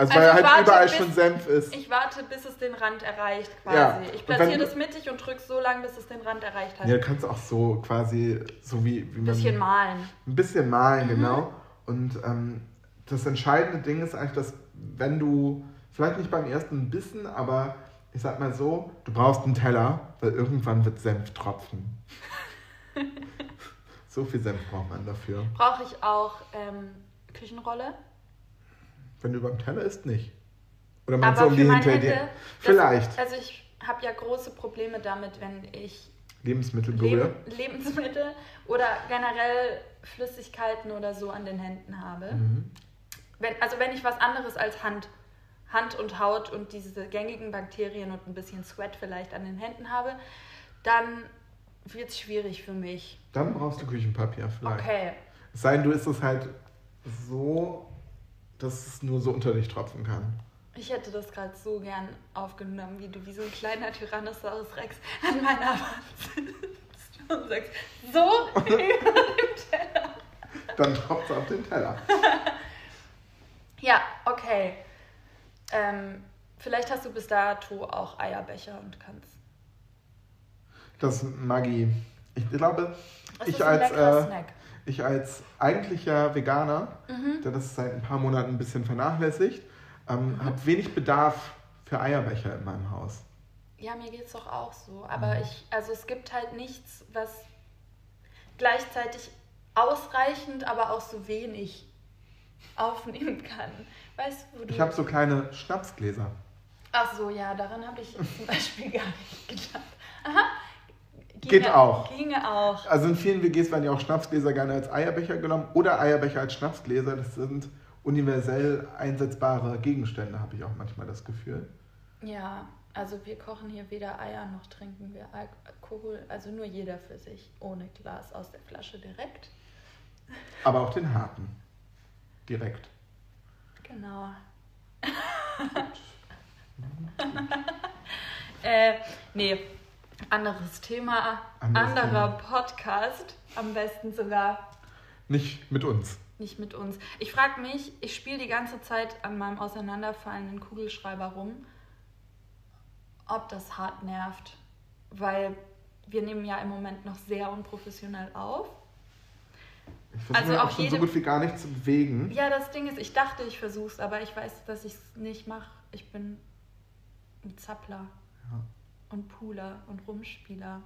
Speaker 3: Also,
Speaker 2: Also
Speaker 3: weil halt
Speaker 2: warte,
Speaker 3: überall
Speaker 2: bis-
Speaker 3: schon Senf ist.
Speaker 2: Ich warte, bis es den Rand erreicht, quasi.
Speaker 3: Ja,
Speaker 2: Ich platziere das mittig und drücke so lange, bis es den Rand erreicht hat.
Speaker 3: Ja, du kannst auch so quasi, so wie, wie
Speaker 2: Ein
Speaker 3: man.
Speaker 2: bisschen malen.
Speaker 3: Ein bisschen malen,
Speaker 2: Mhm.
Speaker 3: genau. Und ähm, das entscheidende Ding ist eigentlich, dass wenn du, vielleicht nicht beim ersten Bissen, aber ich sag mal so, du brauchst einen Teller, weil irgendwann wird Senf tropfen. so viel Senf braucht man dafür.
Speaker 2: Brauche ich auch ähm, Küchenrolle?
Speaker 3: Wenn du beim Teller isst, nicht. Oder meinst
Speaker 2: Aber
Speaker 3: du um die hinter dir? Vielleicht.
Speaker 2: Also ich habe ja große Probleme damit, wenn ich
Speaker 3: Lebensmittel
Speaker 2: Leb
Speaker 3: berühre.
Speaker 2: Lebensmittel oder generell Flüssigkeiten oder so an den Händen habe.
Speaker 3: Mhm.
Speaker 2: Wenn, also wenn ich was anderes als Hand, Hand und Haut und diese gängigen Bakterien und ein bisschen Sweat vielleicht an den Händen habe, dann wird es schwierig für mich.
Speaker 3: Dann brauchst du Küchenpapier vielleicht.
Speaker 2: Okay.
Speaker 3: Es sei denn, du isst es halt so, dass es nur so unter dich tropfen kann.
Speaker 2: Ich hätte das gerade so gern aufgenommen, wie du wie so ein kleiner Tyrannosaurus Rex an meiner Wand sitzt und sagst, so über dem Teller.
Speaker 3: Dann tropft es auf den Teller.
Speaker 2: Ja, okay. Ähm, vielleicht hast du bis dato auch Eierbecher und kannst.
Speaker 3: Das Maggi. Ich glaube,
Speaker 2: Es
Speaker 3: ich als, äh,
Speaker 2: Snack.
Speaker 3: Ich als eigentlicher Veganer,
Speaker 2: Mhm.
Speaker 3: der das seit ein paar Monaten ein bisschen vernachlässigt, ähm,
Speaker 2: Mhm.
Speaker 3: habe wenig Bedarf für Eierbecher in meinem Haus.
Speaker 2: Ja, mir geht's doch auch so. Aber
Speaker 3: Mhm.
Speaker 2: ich, also es gibt halt nichts, was gleichzeitig ausreichend, aber auch so wenig aufnehmen kann. Weißt du, wo du.
Speaker 3: Ich habe so kleine Schnapsgläser.
Speaker 2: Ach so, ja, daran habe ich zum Beispiel gar nicht gedacht. Aha.
Speaker 3: Geht auch.
Speaker 2: Ginge auch.
Speaker 3: Also in vielen WGs werden ja auch Schnapsgläser gerne als Eierbecher genommen oder Eierbecher als Schnapsgläser. Das sind universell einsetzbare Gegenstände, habe ich auch manchmal das Gefühl.
Speaker 2: Ja, also wir kochen hier weder Eier noch trinken wir Alkohol. Also nur jeder für sich, ohne Glas aus der Flasche direkt.
Speaker 3: Aber auch den harten. Direkt.
Speaker 2: Genau. äh, nee, anderes Thema,
Speaker 3: Anderes
Speaker 2: anderer Podcast, am besten sogar
Speaker 3: Nicht mit uns.
Speaker 2: nicht mit uns. Ich frage mich, ich spiele die ganze Zeit an meinem auseinanderfallenden Kugelschreiber rum, ob das hart nervt, weil wir nehmen ja im Moment noch sehr unprofessionell auf.
Speaker 3: Ich versuche
Speaker 2: Also auch
Speaker 3: schon so
Speaker 2: jede-
Speaker 3: gut wie gar nicht zu bewegen.
Speaker 2: Ja, das Ding ist, ich dachte, ich versuch's, aber ich weiß, dass ich es nicht mache. Ich bin ein Zappler
Speaker 3: Ja.
Speaker 2: Und Pooler und Rumspieler.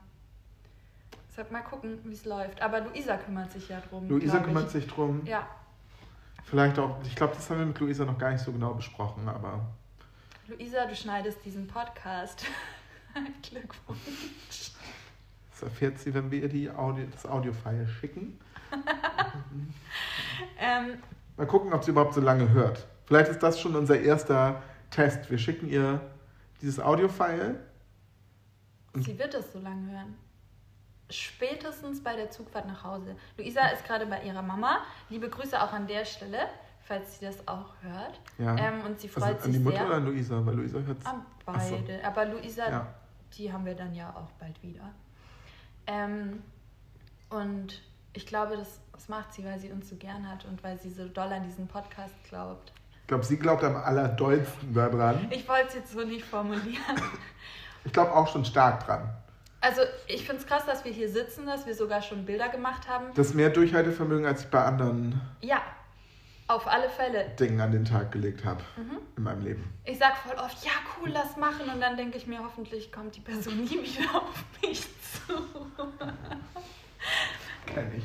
Speaker 2: Deshalb mal gucken, wie es läuft. Aber Luisa kümmert sich ja drum.
Speaker 3: Luisa kümmert
Speaker 2: ich.
Speaker 3: sich drum.
Speaker 2: Ja,
Speaker 3: Vielleicht auch, ich glaube, das haben wir mit Luisa noch gar nicht so genau besprochen, aber
Speaker 2: Luisa, du schneidest diesen Podcast. Glückwunsch.
Speaker 3: das erfährt sie, wenn wir ihr die Audio, das Audio-File schicken.
Speaker 2: Ähm,
Speaker 3: Mal gucken, ob sie überhaupt so lange hört. Vielleicht ist das schon unser erster Test. Wir schicken ihr dieses Audio-File.
Speaker 2: Sie wird es so lange hören. Spätestens bei der Zugfahrt nach Hause. Luisa ist gerade bei ihrer Mama. Liebe Grüße auch an der Stelle, falls sie das auch hört.
Speaker 3: Ja.
Speaker 2: Ähm, und sie
Speaker 3: also
Speaker 2: freut
Speaker 3: an
Speaker 2: sich
Speaker 3: die Mutter
Speaker 2: sehr.
Speaker 3: oder an Luisa? Weil Luisa hört
Speaker 2: An
Speaker 3: Ach so.
Speaker 2: beide. Aber Luisa,
Speaker 3: Ja.
Speaker 2: die haben wir dann ja auch bald wieder. Ähm, und ich glaube, das, das macht sie, weil sie uns so gern hat und weil sie so doll an diesen Podcast glaubt.
Speaker 3: Ich glaube, sie glaubt am allerdollsten daran.
Speaker 2: Ich wollte es jetzt so nicht formulieren.
Speaker 3: Ich glaube auch schon stark dran.
Speaker 2: Also ich finde es krass, dass wir hier sitzen, dass wir sogar schon Bilder gemacht haben.
Speaker 3: Das ist mehr Durchhaltevermögen, als ich bei anderen
Speaker 2: Ja, auf alle Fälle.
Speaker 3: Dingen an den Tag gelegt habe
Speaker 2: Mhm.
Speaker 3: in meinem Leben.
Speaker 2: Ich sag voll oft, ja cool, lass machen. Und dann denke ich mir, hoffentlich kommt die Person nie wieder auf mich zu.
Speaker 3: Kenn ich.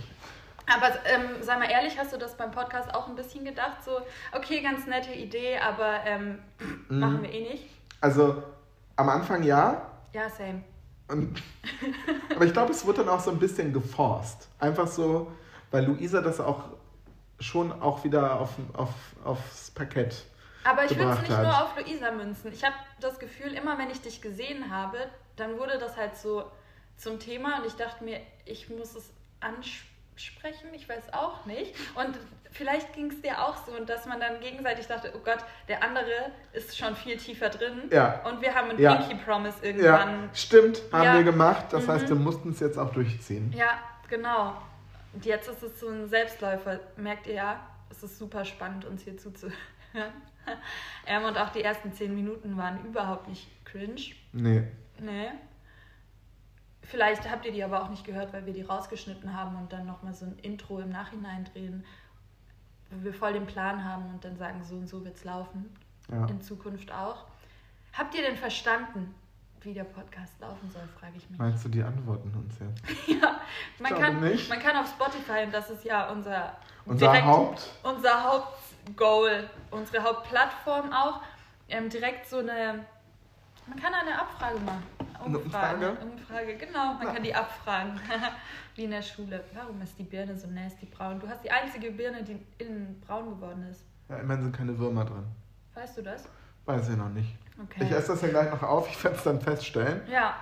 Speaker 2: Aber ähm, sei mal ehrlich, hast du das beim Podcast auch ein bisschen gedacht? So, okay, ganz nette Idee, aber ähm,
Speaker 3: Mhm.
Speaker 2: machen wir eh nicht.
Speaker 3: Also am Anfang ja.
Speaker 2: Ja, same.
Speaker 3: Und, aber ich glaube, es wurde dann auch so ein bisschen geforst. Einfach so, weil Luisa das auch schon auch wieder auf, auf, aufs Parkett.
Speaker 2: Aber ich würde es nicht
Speaker 3: hat.
Speaker 2: nur auf Luisa münzen. Ich habe das Gefühl, immer wenn ich dich gesehen habe, dann wurde das halt so zum Thema und ich dachte mir, ich muss es ansprechen, ich weiß auch nicht. Und vielleicht ging es dir auch so und dass man dann gegenseitig dachte, oh Gott, der andere ist schon viel tiefer drin
Speaker 3: Ja.
Speaker 2: und wir haben einen
Speaker 3: Ja.
Speaker 2: Pinky Promise
Speaker 3: Ja,
Speaker 2: irgendwann.
Speaker 3: stimmt, haben
Speaker 2: Ja.
Speaker 3: wir gemacht. Das
Speaker 2: Mhm.
Speaker 3: heißt, wir mussten es jetzt auch durchziehen.
Speaker 2: Ja, genau. Und jetzt ist es so ein Selbstläufer. Merkt ihr ja, es ist super spannend, uns hier zuzuhören. ähm, und auch die ersten zehn Minuten waren überhaupt nicht cringe.
Speaker 3: Nee.
Speaker 2: Nee. Vielleicht habt ihr die aber auch nicht gehört, weil wir die rausgeschnitten haben und dann nochmal so ein Intro im Nachhinein drehen, wir voll den Plan haben und dann sagen, so und so wird's laufen.
Speaker 3: Ja.
Speaker 2: In Zukunft auch. Habt ihr denn verstanden, wie der Podcast laufen soll, frage ich mich.
Speaker 3: Meinst du, die antworten uns jetzt?
Speaker 2: Ja, man kann,
Speaker 3: nicht.
Speaker 2: man kann auf Spotify, und das ist ja unser,
Speaker 3: Unser
Speaker 2: direkt-
Speaker 3: Haupt.
Speaker 2: unser Hauptgoal, unsere Hauptplattform auch, ähm, direkt so eine, man kann eine Abfrage machen.
Speaker 3: Eine
Speaker 2: Umfrage,
Speaker 3: Umfrage?
Speaker 2: Umfrage, genau, man
Speaker 3: Ja.
Speaker 2: kann die abfragen. Wie in der Schule. Warum ist die Birne so nasty braun? Du hast die einzige Birne, die innen braun geworden ist.
Speaker 3: Ja, immerhin sind keine Würmer drin.
Speaker 2: Weißt du das?
Speaker 3: Weiß ich noch nicht.
Speaker 2: Okay.
Speaker 3: Ich esse das ja gleich noch auf, ich werde es dann feststellen.
Speaker 2: ja.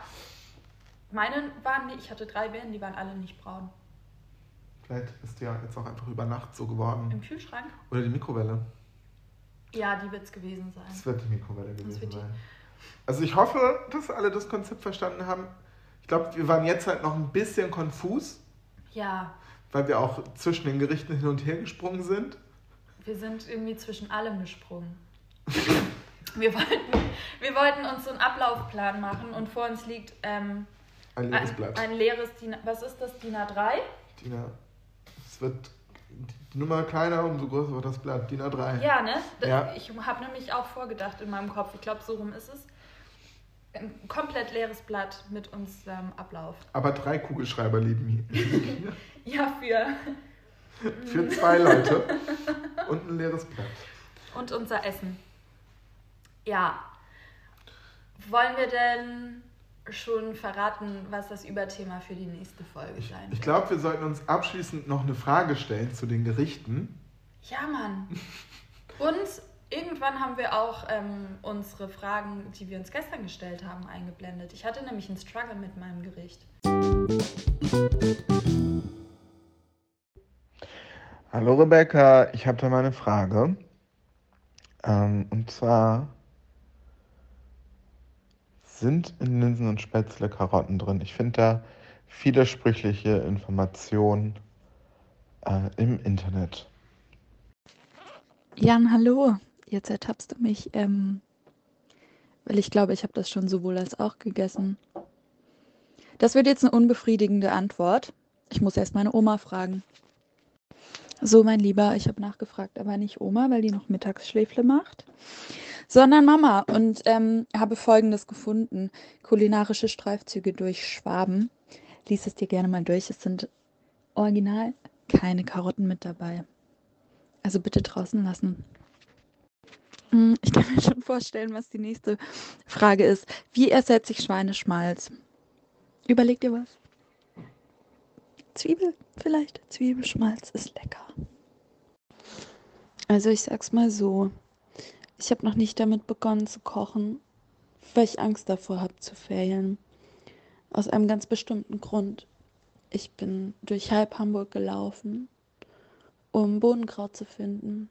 Speaker 2: Meine waren nicht, ich hatte drei Birnen, die waren alle nicht braun.
Speaker 3: Vielleicht ist die ja jetzt auch einfach über Nacht so geworden.
Speaker 2: Im Kühlschrank?
Speaker 3: Oder die Mikrowelle.
Speaker 2: Ja, die wird es gewesen sein.
Speaker 3: Das wird die Mikrowelle gewesen sein. Also ich hoffe, dass alle das Konzept verstanden haben. Ich glaube, wir waren jetzt halt noch ein bisschen konfus,
Speaker 2: Ja,
Speaker 3: weil wir auch zwischen den Gerichten hin und her gesprungen sind.
Speaker 2: Wir sind irgendwie zwischen allem gesprungen. wir, wollten, wir wollten uns so einen Ablaufplan machen und vor uns liegt ähm,
Speaker 3: Ein leeres Blatt.
Speaker 2: ein leeres DIN, was ist das, DIN A3?
Speaker 3: Dina, es wird Nummer kleiner, umso größer wird das Blatt. DIN A3.
Speaker 2: Ja, ne? Das,
Speaker 3: Ja.
Speaker 2: Ich habe nämlich auch vorgedacht in meinem Kopf, ich glaube, so rum ist es. Ein komplett leeres Blatt mit unserem Ablauf.
Speaker 3: Aber drei Kugelschreiber lieben hier.
Speaker 2: Ja, für.
Speaker 3: Für zwei Leute. Und ein leeres Blatt.
Speaker 2: Und unser Essen. Ja. Wollen wir denn schon verraten, was das Überthema für die nächste Folge
Speaker 3: Ich,
Speaker 2: sein
Speaker 3: ich
Speaker 2: wird?
Speaker 3: glaube, wir sollten uns abschließend noch eine Frage stellen zu den Gerichten.
Speaker 2: Ja, Mann. Und irgendwann haben wir auch ähm, unsere Fragen, die wir uns gestern gestellt haben, eingeblendet. Ich hatte nämlich einen Struggle mit meinem Gericht.
Speaker 3: Hallo Rebecca, ich habe da mal eine Frage. Ähm, und zwar sind in Linsen und Spätzle Karotten drin? Ich finde da widersprüchliche Informationen äh, im Internet.
Speaker 4: Jan, hallo. Jetzt ertappst du mich, ähm, weil ich glaube, ich habe das schon sowohl als auch gegessen. Das wird jetzt eine unbefriedigende Antwort. Ich muss erst meine Oma fragen. So, mein Lieber, ich habe nachgefragt, aber nicht Oma, weil die noch Mittagsschläfle macht, sondern Mama und ähm, habe Folgendes gefunden. Kulinarische Streifzüge durch Schwaben. Lies es dir gerne mal durch. Es sind original keine Karotten mit dabei. Also bitte draußen lassen. Hm, Ich kann mir schon vorstellen, was die nächste Frage ist. Wie ersetze ich Schweineschmalz? Überleg dir was. Zwiebel vielleicht. Zwiebelschmalz ist lecker. Also ich sag's mal so. Ich habe noch nicht damit begonnen zu kochen, weil ich Angst davor habe zu failen. Aus einem ganz bestimmten Grund. Ich bin durch halb Hamburg gelaufen um Bohnenkraut zu finden.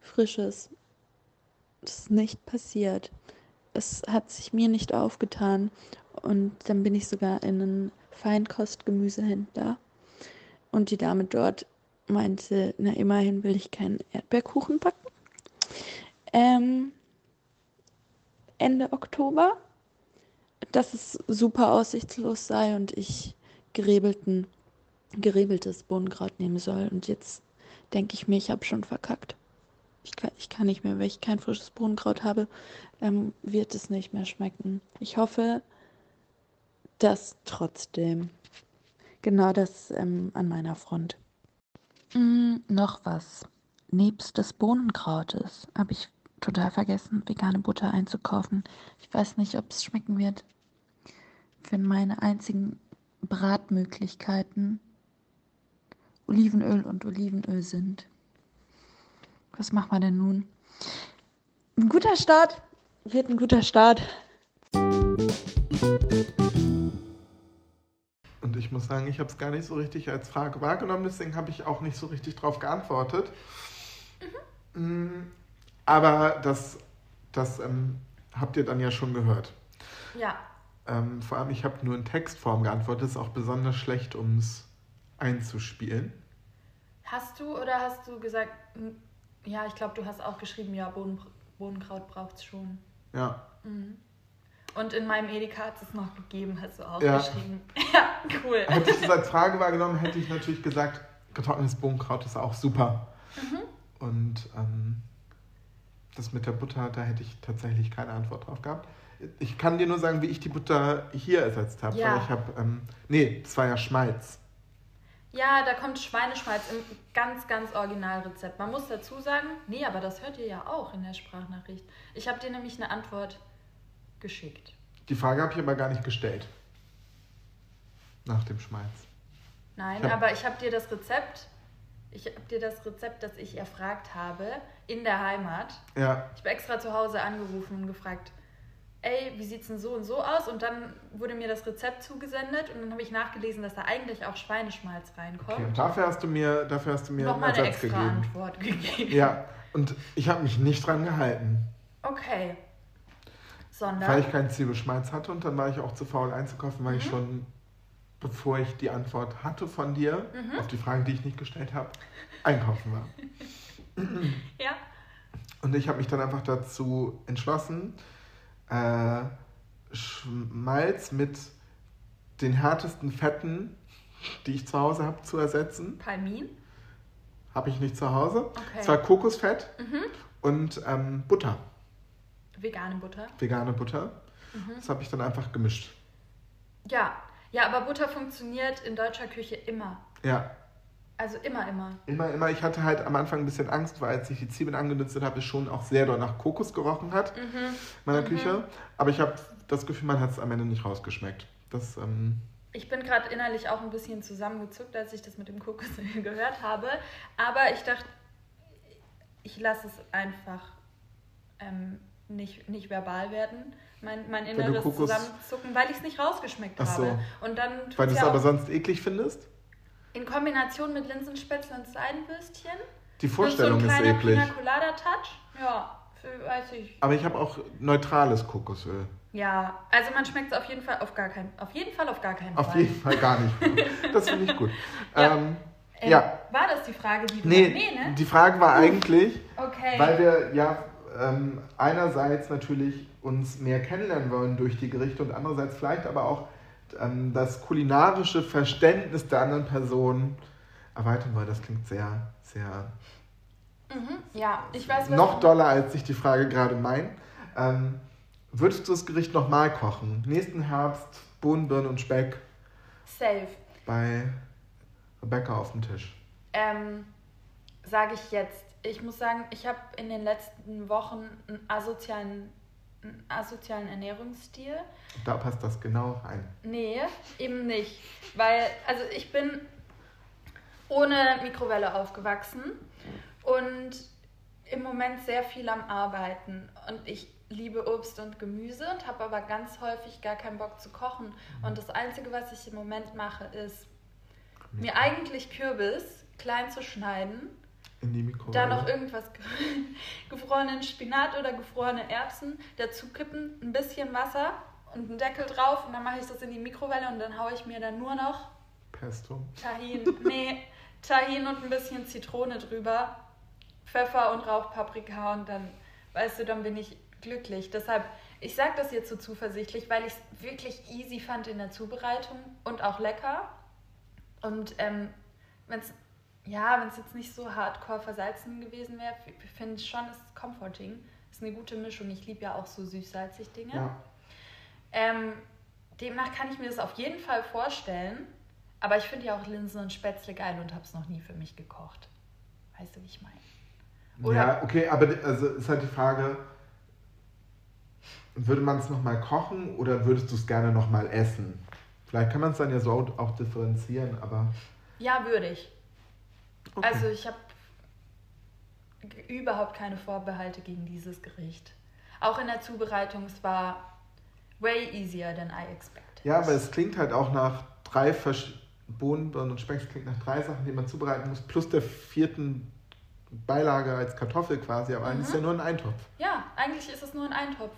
Speaker 4: Frisches. Das ist nicht passiert. Es hat sich mir nicht aufgetan. Und dann bin ich sogar in einen Feinkostgemüsehändler. Und die Dame dort meinte, na immerhin will ich keinen Erdbeerkuchen backen. Ähm, Ende Oktober, dass es super aussichtslos sei und ich gerebelten, gerebeltes Bohnenkraut nehmen soll. Und jetzt denke ich mir, ich habe schon verkackt. Ich kann, ich kann nicht mehr, weil ich kein frisches Bohnenkraut habe, ähm, wird es nicht mehr schmecken. Ich hoffe, dass trotzdem. Genau das ähm, an meiner Front. Mm, noch was. Nebst des Bohnenkrautes habe ich total vergessen, vegane Butter einzukaufen. Ich weiß nicht, ob es schmecken wird. Wenn meine einzigen Bratmöglichkeiten Olivenöl und Olivenöl sind. Was machen wir denn nun? Ein guter Start. Wird ein guter Start.
Speaker 3: Und ich muss sagen, ich habe es gar nicht so richtig als Frage wahrgenommen, deswegen habe ich auch nicht so richtig drauf geantwortet. Mm, Aber das, das ähm, habt ihr dann ja schon gehört.
Speaker 2: Ja,
Speaker 3: Ähm, vor allem, ich habe nur in Textform geantwortet, ist auch besonders schlecht, um es einzuspielen.
Speaker 2: hast du oder hast du gesagt, hm, ja, ich glaube, du hast auch geschrieben, ja, Bohnen, Bohnenkraut braucht es schon.
Speaker 3: Ja,
Speaker 2: Mhm. Und in meinem Edeka hat es noch gegeben, hast du auch
Speaker 3: Ja.
Speaker 2: geschrieben. Ja, cool.
Speaker 3: hätte ich das als Frage wahrgenommen, hätte ich natürlich gesagt, getrocknetes Bohnenkraut ist auch super. Und ähm, das mit der Butter, da hätte ich tatsächlich keine Antwort drauf gehabt. Ich kann dir nur sagen, wie ich die Butter hier ersetzt habe.
Speaker 2: Ja.
Speaker 3: Weil ich habe, ähm, nee, das war ja Schmalz.
Speaker 2: Ja, da kommt Schweineschmalz im ganz, ganz Originalrezept. Man muss dazu sagen, nee, aber das hört ihr ja auch in der Sprachnachricht. Ich habe dir nämlich eine Antwort geschickt.
Speaker 3: Die Frage habe ich aber gar nicht gestellt. Nach dem Schmalz.
Speaker 2: Nein,
Speaker 3: Ja.
Speaker 2: aber ich habe dir das Rezept, ich habe dir das Rezept, das ich erfragt habe, in der Heimat.
Speaker 3: Ja,
Speaker 2: Ich habe extra zu Hause angerufen und gefragt, ey, wie sieht's denn so und so aus? Und dann wurde mir das Rezept zugesendet und dann habe ich nachgelesen, dass da eigentlich auch Schweineschmalz reinkommt.
Speaker 3: okay. Und dafür hast du mir, dafür hast du mir
Speaker 2: Nochmal
Speaker 3: einen
Speaker 2: eine extra
Speaker 3: gegeben.
Speaker 2: Antwort gegeben.
Speaker 3: Ja, und ich habe mich nicht dran gehalten,
Speaker 2: Okay. Sondern.
Speaker 3: weil ich keinen Zwiebelschmalz hatte und dann war ich auch zu faul einzukaufen, weil ich
Speaker 2: Mhm.
Speaker 3: schon, bevor ich die Antwort hatte von dir,
Speaker 2: Mhm.
Speaker 3: auf die Fragen, die ich nicht gestellt habe, einkaufen war.
Speaker 2: Ja.
Speaker 3: Und ich habe mich dann einfach dazu entschlossen, äh, Schmalz mit den härtesten Fetten, die ich zu Hause habe, zu ersetzen.
Speaker 2: Palmin.
Speaker 3: Habe ich nicht zu Hause.
Speaker 2: Okay.
Speaker 3: Es war Kokosfett
Speaker 2: Mhm.
Speaker 3: und ähm, Butter,
Speaker 2: Vegane Butter.
Speaker 3: vegane Butter.
Speaker 2: Mhm.
Speaker 3: Das habe ich dann einfach gemischt.
Speaker 2: Ja. Ja, aber Butter funktioniert in deutscher Küche immer.
Speaker 3: Ja,
Speaker 2: Also immer, immer.
Speaker 3: immer, immer. Ich hatte halt am Anfang ein bisschen Angst, weil als ich die Zwiebeln angedünstet habe, es schon auch sehr doll nach Kokos gerochen hat
Speaker 2: Mhm.
Speaker 3: in meiner Küche. Aber ich habe das Gefühl, man hat es am Ende nicht rausgeschmeckt. Das, ähm,
Speaker 2: Ich bin gerade innerlich auch ein bisschen zusammengezuckt, als ich das mit dem Kokosöl gehört habe. Aber ich dachte, ich lasse es einfach ähm, nicht, nicht verbal werden. Mein, mein inneres Zusammenzucken, weil ich es nicht rausgeschmeckt
Speaker 3: so.
Speaker 2: habe. Und dann
Speaker 3: weil du es
Speaker 2: ja
Speaker 3: aber sonst eklig findest.
Speaker 2: in Kombination mit Linsenspätzle und Seidenwürstchen.
Speaker 3: Die Vorstellung
Speaker 2: so
Speaker 3: ist
Speaker 2: ein kleiner
Speaker 3: eklig.
Speaker 2: Pina Colada Touch. Ja, weiß ich.
Speaker 3: Aber ich habe auch neutrales Kokosöl.
Speaker 2: Ja, also man schmeckt es auf jeden Fall auf gar keinen, auf jeden Fall auf gar keinen
Speaker 3: Auf
Speaker 2: Fall.
Speaker 3: jeden Fall gar nicht. Das finde ich gut.
Speaker 2: Ja.
Speaker 3: Ähm,
Speaker 2: Ähm,
Speaker 3: ja.
Speaker 2: War das die Frage, die du
Speaker 3: nee,
Speaker 2: nee, ne?
Speaker 3: die Frage war eigentlich,
Speaker 2: Okay.
Speaker 3: weil wir ja ähm, einerseits natürlich uns mehr kennenlernen wollen durch die Gerichte und andererseits vielleicht aber auch ähm, das kulinarische Verständnis der anderen Person erweitern wollen. Das klingt sehr, sehr
Speaker 2: Mhm. Ja, ich weiß,
Speaker 3: noch doller, als sich die Frage gerade meint. Ähm, würdest du das Gericht nochmal kochen? Nächsten Herbst Bohnen, Birnen und Speck
Speaker 2: Safe.
Speaker 3: bei Rebecca auf dem Tisch.
Speaker 2: Ähm, Sage ich jetzt. Ich muss sagen, ich habe in den letzten Wochen einen asozialen, einen asozialen Ernährungsstil.
Speaker 3: Da passt das genau rein.
Speaker 2: Nee, eben nicht. Weil, also ich bin ohne Mikrowelle aufgewachsen und im Moment sehr viel am Arbeiten. Und ich liebe Obst und Gemüse und habe aber ganz häufig gar keinen Bock zu kochen. Und das Einzige, was ich im Moment mache, ist mir eigentlich Kürbis klein zu schneiden,
Speaker 3: In die Mikrowelle.
Speaker 2: da noch irgendwas ge- gefrorenen Spinat oder gefrorene Erbsen dazu kippen, ein bisschen Wasser und einen Deckel drauf und dann mache ich das in die Mikrowelle und dann haue ich mir dann nur noch
Speaker 3: Pesto.
Speaker 2: Tahin, nee, Tahin und ein bisschen Zitrone drüber, Pfeffer und Rauchpaprika und dann, weißt du, dann bin ich glücklich. Deshalb, ich sage das jetzt so zuversichtlich, weil ich es wirklich easy fand in der Zubereitung und auch lecker. Und ähm, wenn es ja, wenn es jetzt nicht so hardcore versalzen gewesen wäre, finde ich schon, es ist comforting. Ist eine gute Mischung. Ich liebe ja auch so süß-salzig Dinge.
Speaker 3: Ja.
Speaker 2: Ähm, demnach kann ich mir das auf jeden Fall vorstellen. Aber ich finde ja auch Linsen und Spätzle geil und habe es noch nie für mich gekocht. Weißt du, wie ich meine? Oder-
Speaker 3: Ja, okay, aber also ist halt die Frage, würde man es nochmal kochen oder würdest du es gerne nochmal essen? Vielleicht kann man es dann ja so auch differenzieren, aber.
Speaker 2: Ja, würde ich.
Speaker 3: Okay.
Speaker 2: Also ich habe überhaupt keine Vorbehalte gegen dieses Gericht. Auch in der Zubereitung, es war way easier than I expected.
Speaker 3: ja, aber es klingt halt auch nach drei Versch Bohnen, Birnen und Speck, es klingt nach drei Sachen, die man zubereiten muss, plus der vierten Beilage als Kartoffel quasi, aber eigentlich ist ja nur ein Eintopf.
Speaker 2: Ja, eigentlich ist es nur ein Eintopf.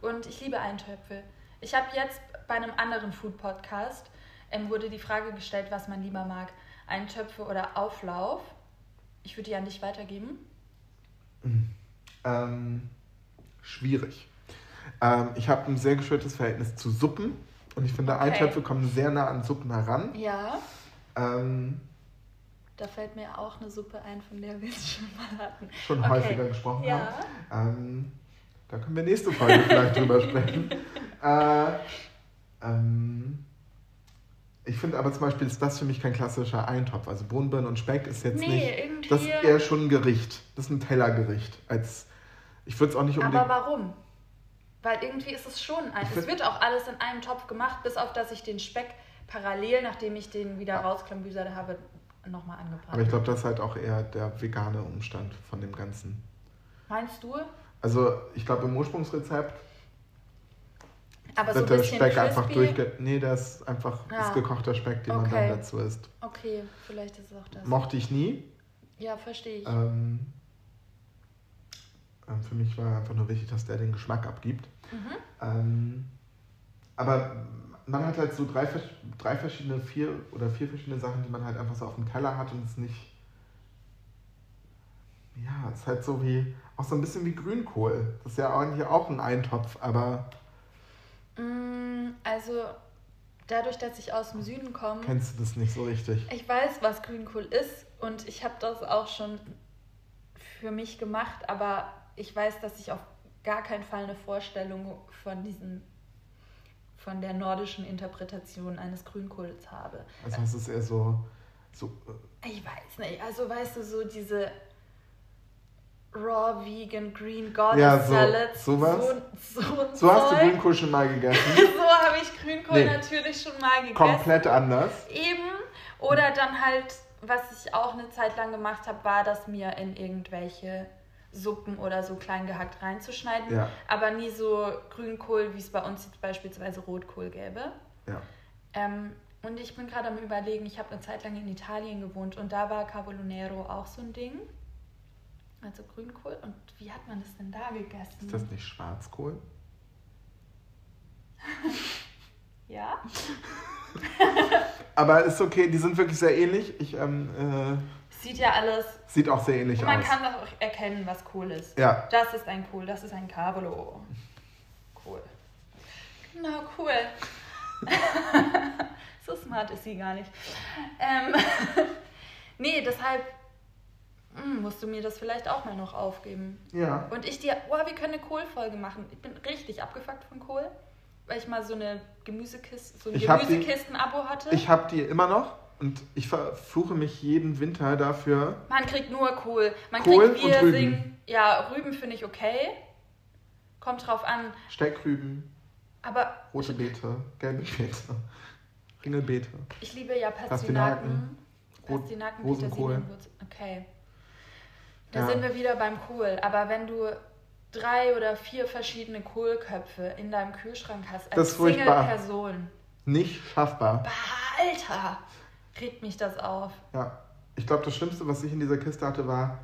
Speaker 2: Und ich liebe Eintöpfe. Ich habe jetzt bei einem anderen Food-Podcast ähm, wurde die Frage gestellt, was man lieber mag. Eintöpfe oder Auflauf. Ich würde die an dich weitergeben.
Speaker 3: Ähm, schwierig. Ähm, ich habe ein sehr gestörtes Verhältnis zu Suppen und ich finde,
Speaker 2: Okay.
Speaker 3: Eintöpfe kommen sehr nah an Suppen heran.
Speaker 2: Ja.
Speaker 3: Ähm,
Speaker 2: Da fällt mir auch eine Suppe ein, von der wir es schon mal hatten.
Speaker 3: schon
Speaker 2: Okay.
Speaker 3: häufiger gesprochen
Speaker 2: Ja.
Speaker 3: haben. Ähm, da können wir nächste Folge vielleicht drüber sprechen. Äh, ähm, ich finde aber zum Beispiel ist das für mich kein klassischer Eintopf. Also Bohnen, Birnen und Speck ist jetzt
Speaker 2: Nee,
Speaker 3: nicht.
Speaker 2: irgendwie-
Speaker 3: Das ist eher schon ein Gericht. Das ist ein Tellergericht. Als, ich würde es auch nicht unbedingt.
Speaker 2: Aber warum? Weil irgendwie ist es schon ein. Es wird auch alles in einem Topf gemacht, bis auf dass ich den Speck parallel, nachdem ich den wieder rausklambüsert habe, nochmal angebraten
Speaker 3: aber ich glaube, das ist halt auch eher der vegane Umstand von dem Ganzen.
Speaker 2: Meinst du?
Speaker 3: Also ich glaube im Ursprungsrezept
Speaker 2: Aber so
Speaker 3: wird
Speaker 2: ein
Speaker 3: der Speck einfach durchge... Nee, das ist einfach
Speaker 2: Ja.
Speaker 3: ist gekochter Speck, den man
Speaker 2: Okay.
Speaker 3: dann dazu isst.
Speaker 2: Okay, vielleicht ist es auch das.
Speaker 3: Mochte ich nie.
Speaker 2: Ja, verstehe ich.
Speaker 3: Ähm, ähm, für mich war einfach nur wichtig, dass der den Geschmack abgibt.
Speaker 2: Mhm.
Speaker 3: Ähm, aber man hat halt so drei, drei verschiedene, vier oder vier verschiedene Sachen, die man halt einfach so auf dem Teller hat und es nicht. ja, ist halt so wie, auch so ein bisschen wie Grünkohl. Das ist ja eigentlich auch ein Eintopf, aber
Speaker 2: Also dadurch, dass ich aus dem Süden komme,
Speaker 3: kennst du das nicht so richtig.
Speaker 2: ich weiß, was Grünkohl ist und ich habe das auch schon für mich gemacht, aber ich weiß, dass ich auf gar keinen Fall eine Vorstellung von diesem von der nordischen Interpretation eines Grünkohls habe.
Speaker 3: Also es ist eher so, so äh,
Speaker 2: Ich weiß nicht, also weißt du, so diese Raw Vegan Green Goddess
Speaker 3: Ja, so-
Speaker 2: Salads.
Speaker 3: sowas?
Speaker 2: So, so, ein
Speaker 3: so hast du. Grünkohl schon mal gegessen.
Speaker 2: So habe ich Grünkohl
Speaker 3: Nee.
Speaker 2: natürlich schon mal gegessen.
Speaker 3: Komplett anders.
Speaker 2: Eben. Oder dann halt, was ich auch eine Zeit lang gemacht habe, war das mir in irgendwelche Suppen oder so klein gehackt reinzuschneiden.
Speaker 3: Ja.
Speaker 2: Aber nie so Grünkohl, wie es bei uns jetzt beispielsweise Rotkohl gäbe.
Speaker 3: Ja.
Speaker 2: Ähm, und ich bin gerade am überlegen, ich habe eine Zeit lang in Italien gewohnt und da war Carbonero auch so ein Ding. Also Grünkohl. Und wie hat man das denn da gegessen?
Speaker 3: Ist das nicht Schwarzkohl?
Speaker 2: ja?
Speaker 3: Aber ist okay, die sind wirklich sehr ähnlich. Ich, ähm,
Speaker 2: Sieht ja alles.
Speaker 3: äh, sieht auch sehr ähnlich
Speaker 2: Und man
Speaker 3: aus.
Speaker 2: kann auch erkennen, was Kohl ist.
Speaker 3: Ja.
Speaker 2: Das ist ein Kohl, das ist ein Carbolo. Cool. Na, cool. so smart ist sie gar nicht. Ähm, nee, deshalb musst du mir das vielleicht auch mal noch aufgeben.
Speaker 3: Ja.
Speaker 2: Und ich dir, oh, wir können eine Kohlfolge machen. Ich bin richtig abgefuckt von Kohl, weil ich mal so eine Gemüsekiste, so ein Gemüsekisten-Abo hatte.
Speaker 3: Ich habe die immer noch und ich verfluche mich jeden Winter dafür.
Speaker 2: Man kriegt nur Kohl. Man
Speaker 3: Kohl
Speaker 2: kriegt
Speaker 3: und
Speaker 2: Wirsing.
Speaker 3: Rüben.
Speaker 2: Ja, Rüben finde ich okay. Kommt drauf an.
Speaker 3: Steckrüben,
Speaker 2: Aber
Speaker 3: rote Beete, gelbe Beete, Ringelbeete.
Speaker 2: ich liebe ja
Speaker 3: Pastinaken,
Speaker 2: Pastinaken. Pastinaken,
Speaker 3: Rosenkohl.
Speaker 2: Okay. Da
Speaker 3: Ja.
Speaker 2: sind wir wieder beim Kohl. Aber wenn du drei oder vier verschiedene Kohlköpfe in deinem Kühlschrank hast,
Speaker 3: Das
Speaker 2: als
Speaker 3: ist furchtbar.
Speaker 2: Single-Person,
Speaker 3: Nicht schaffbar.
Speaker 2: bah, Alter, regt mich das auf.
Speaker 3: Ja. Ich glaube, das Schlimmste, was ich in dieser Kiste hatte, war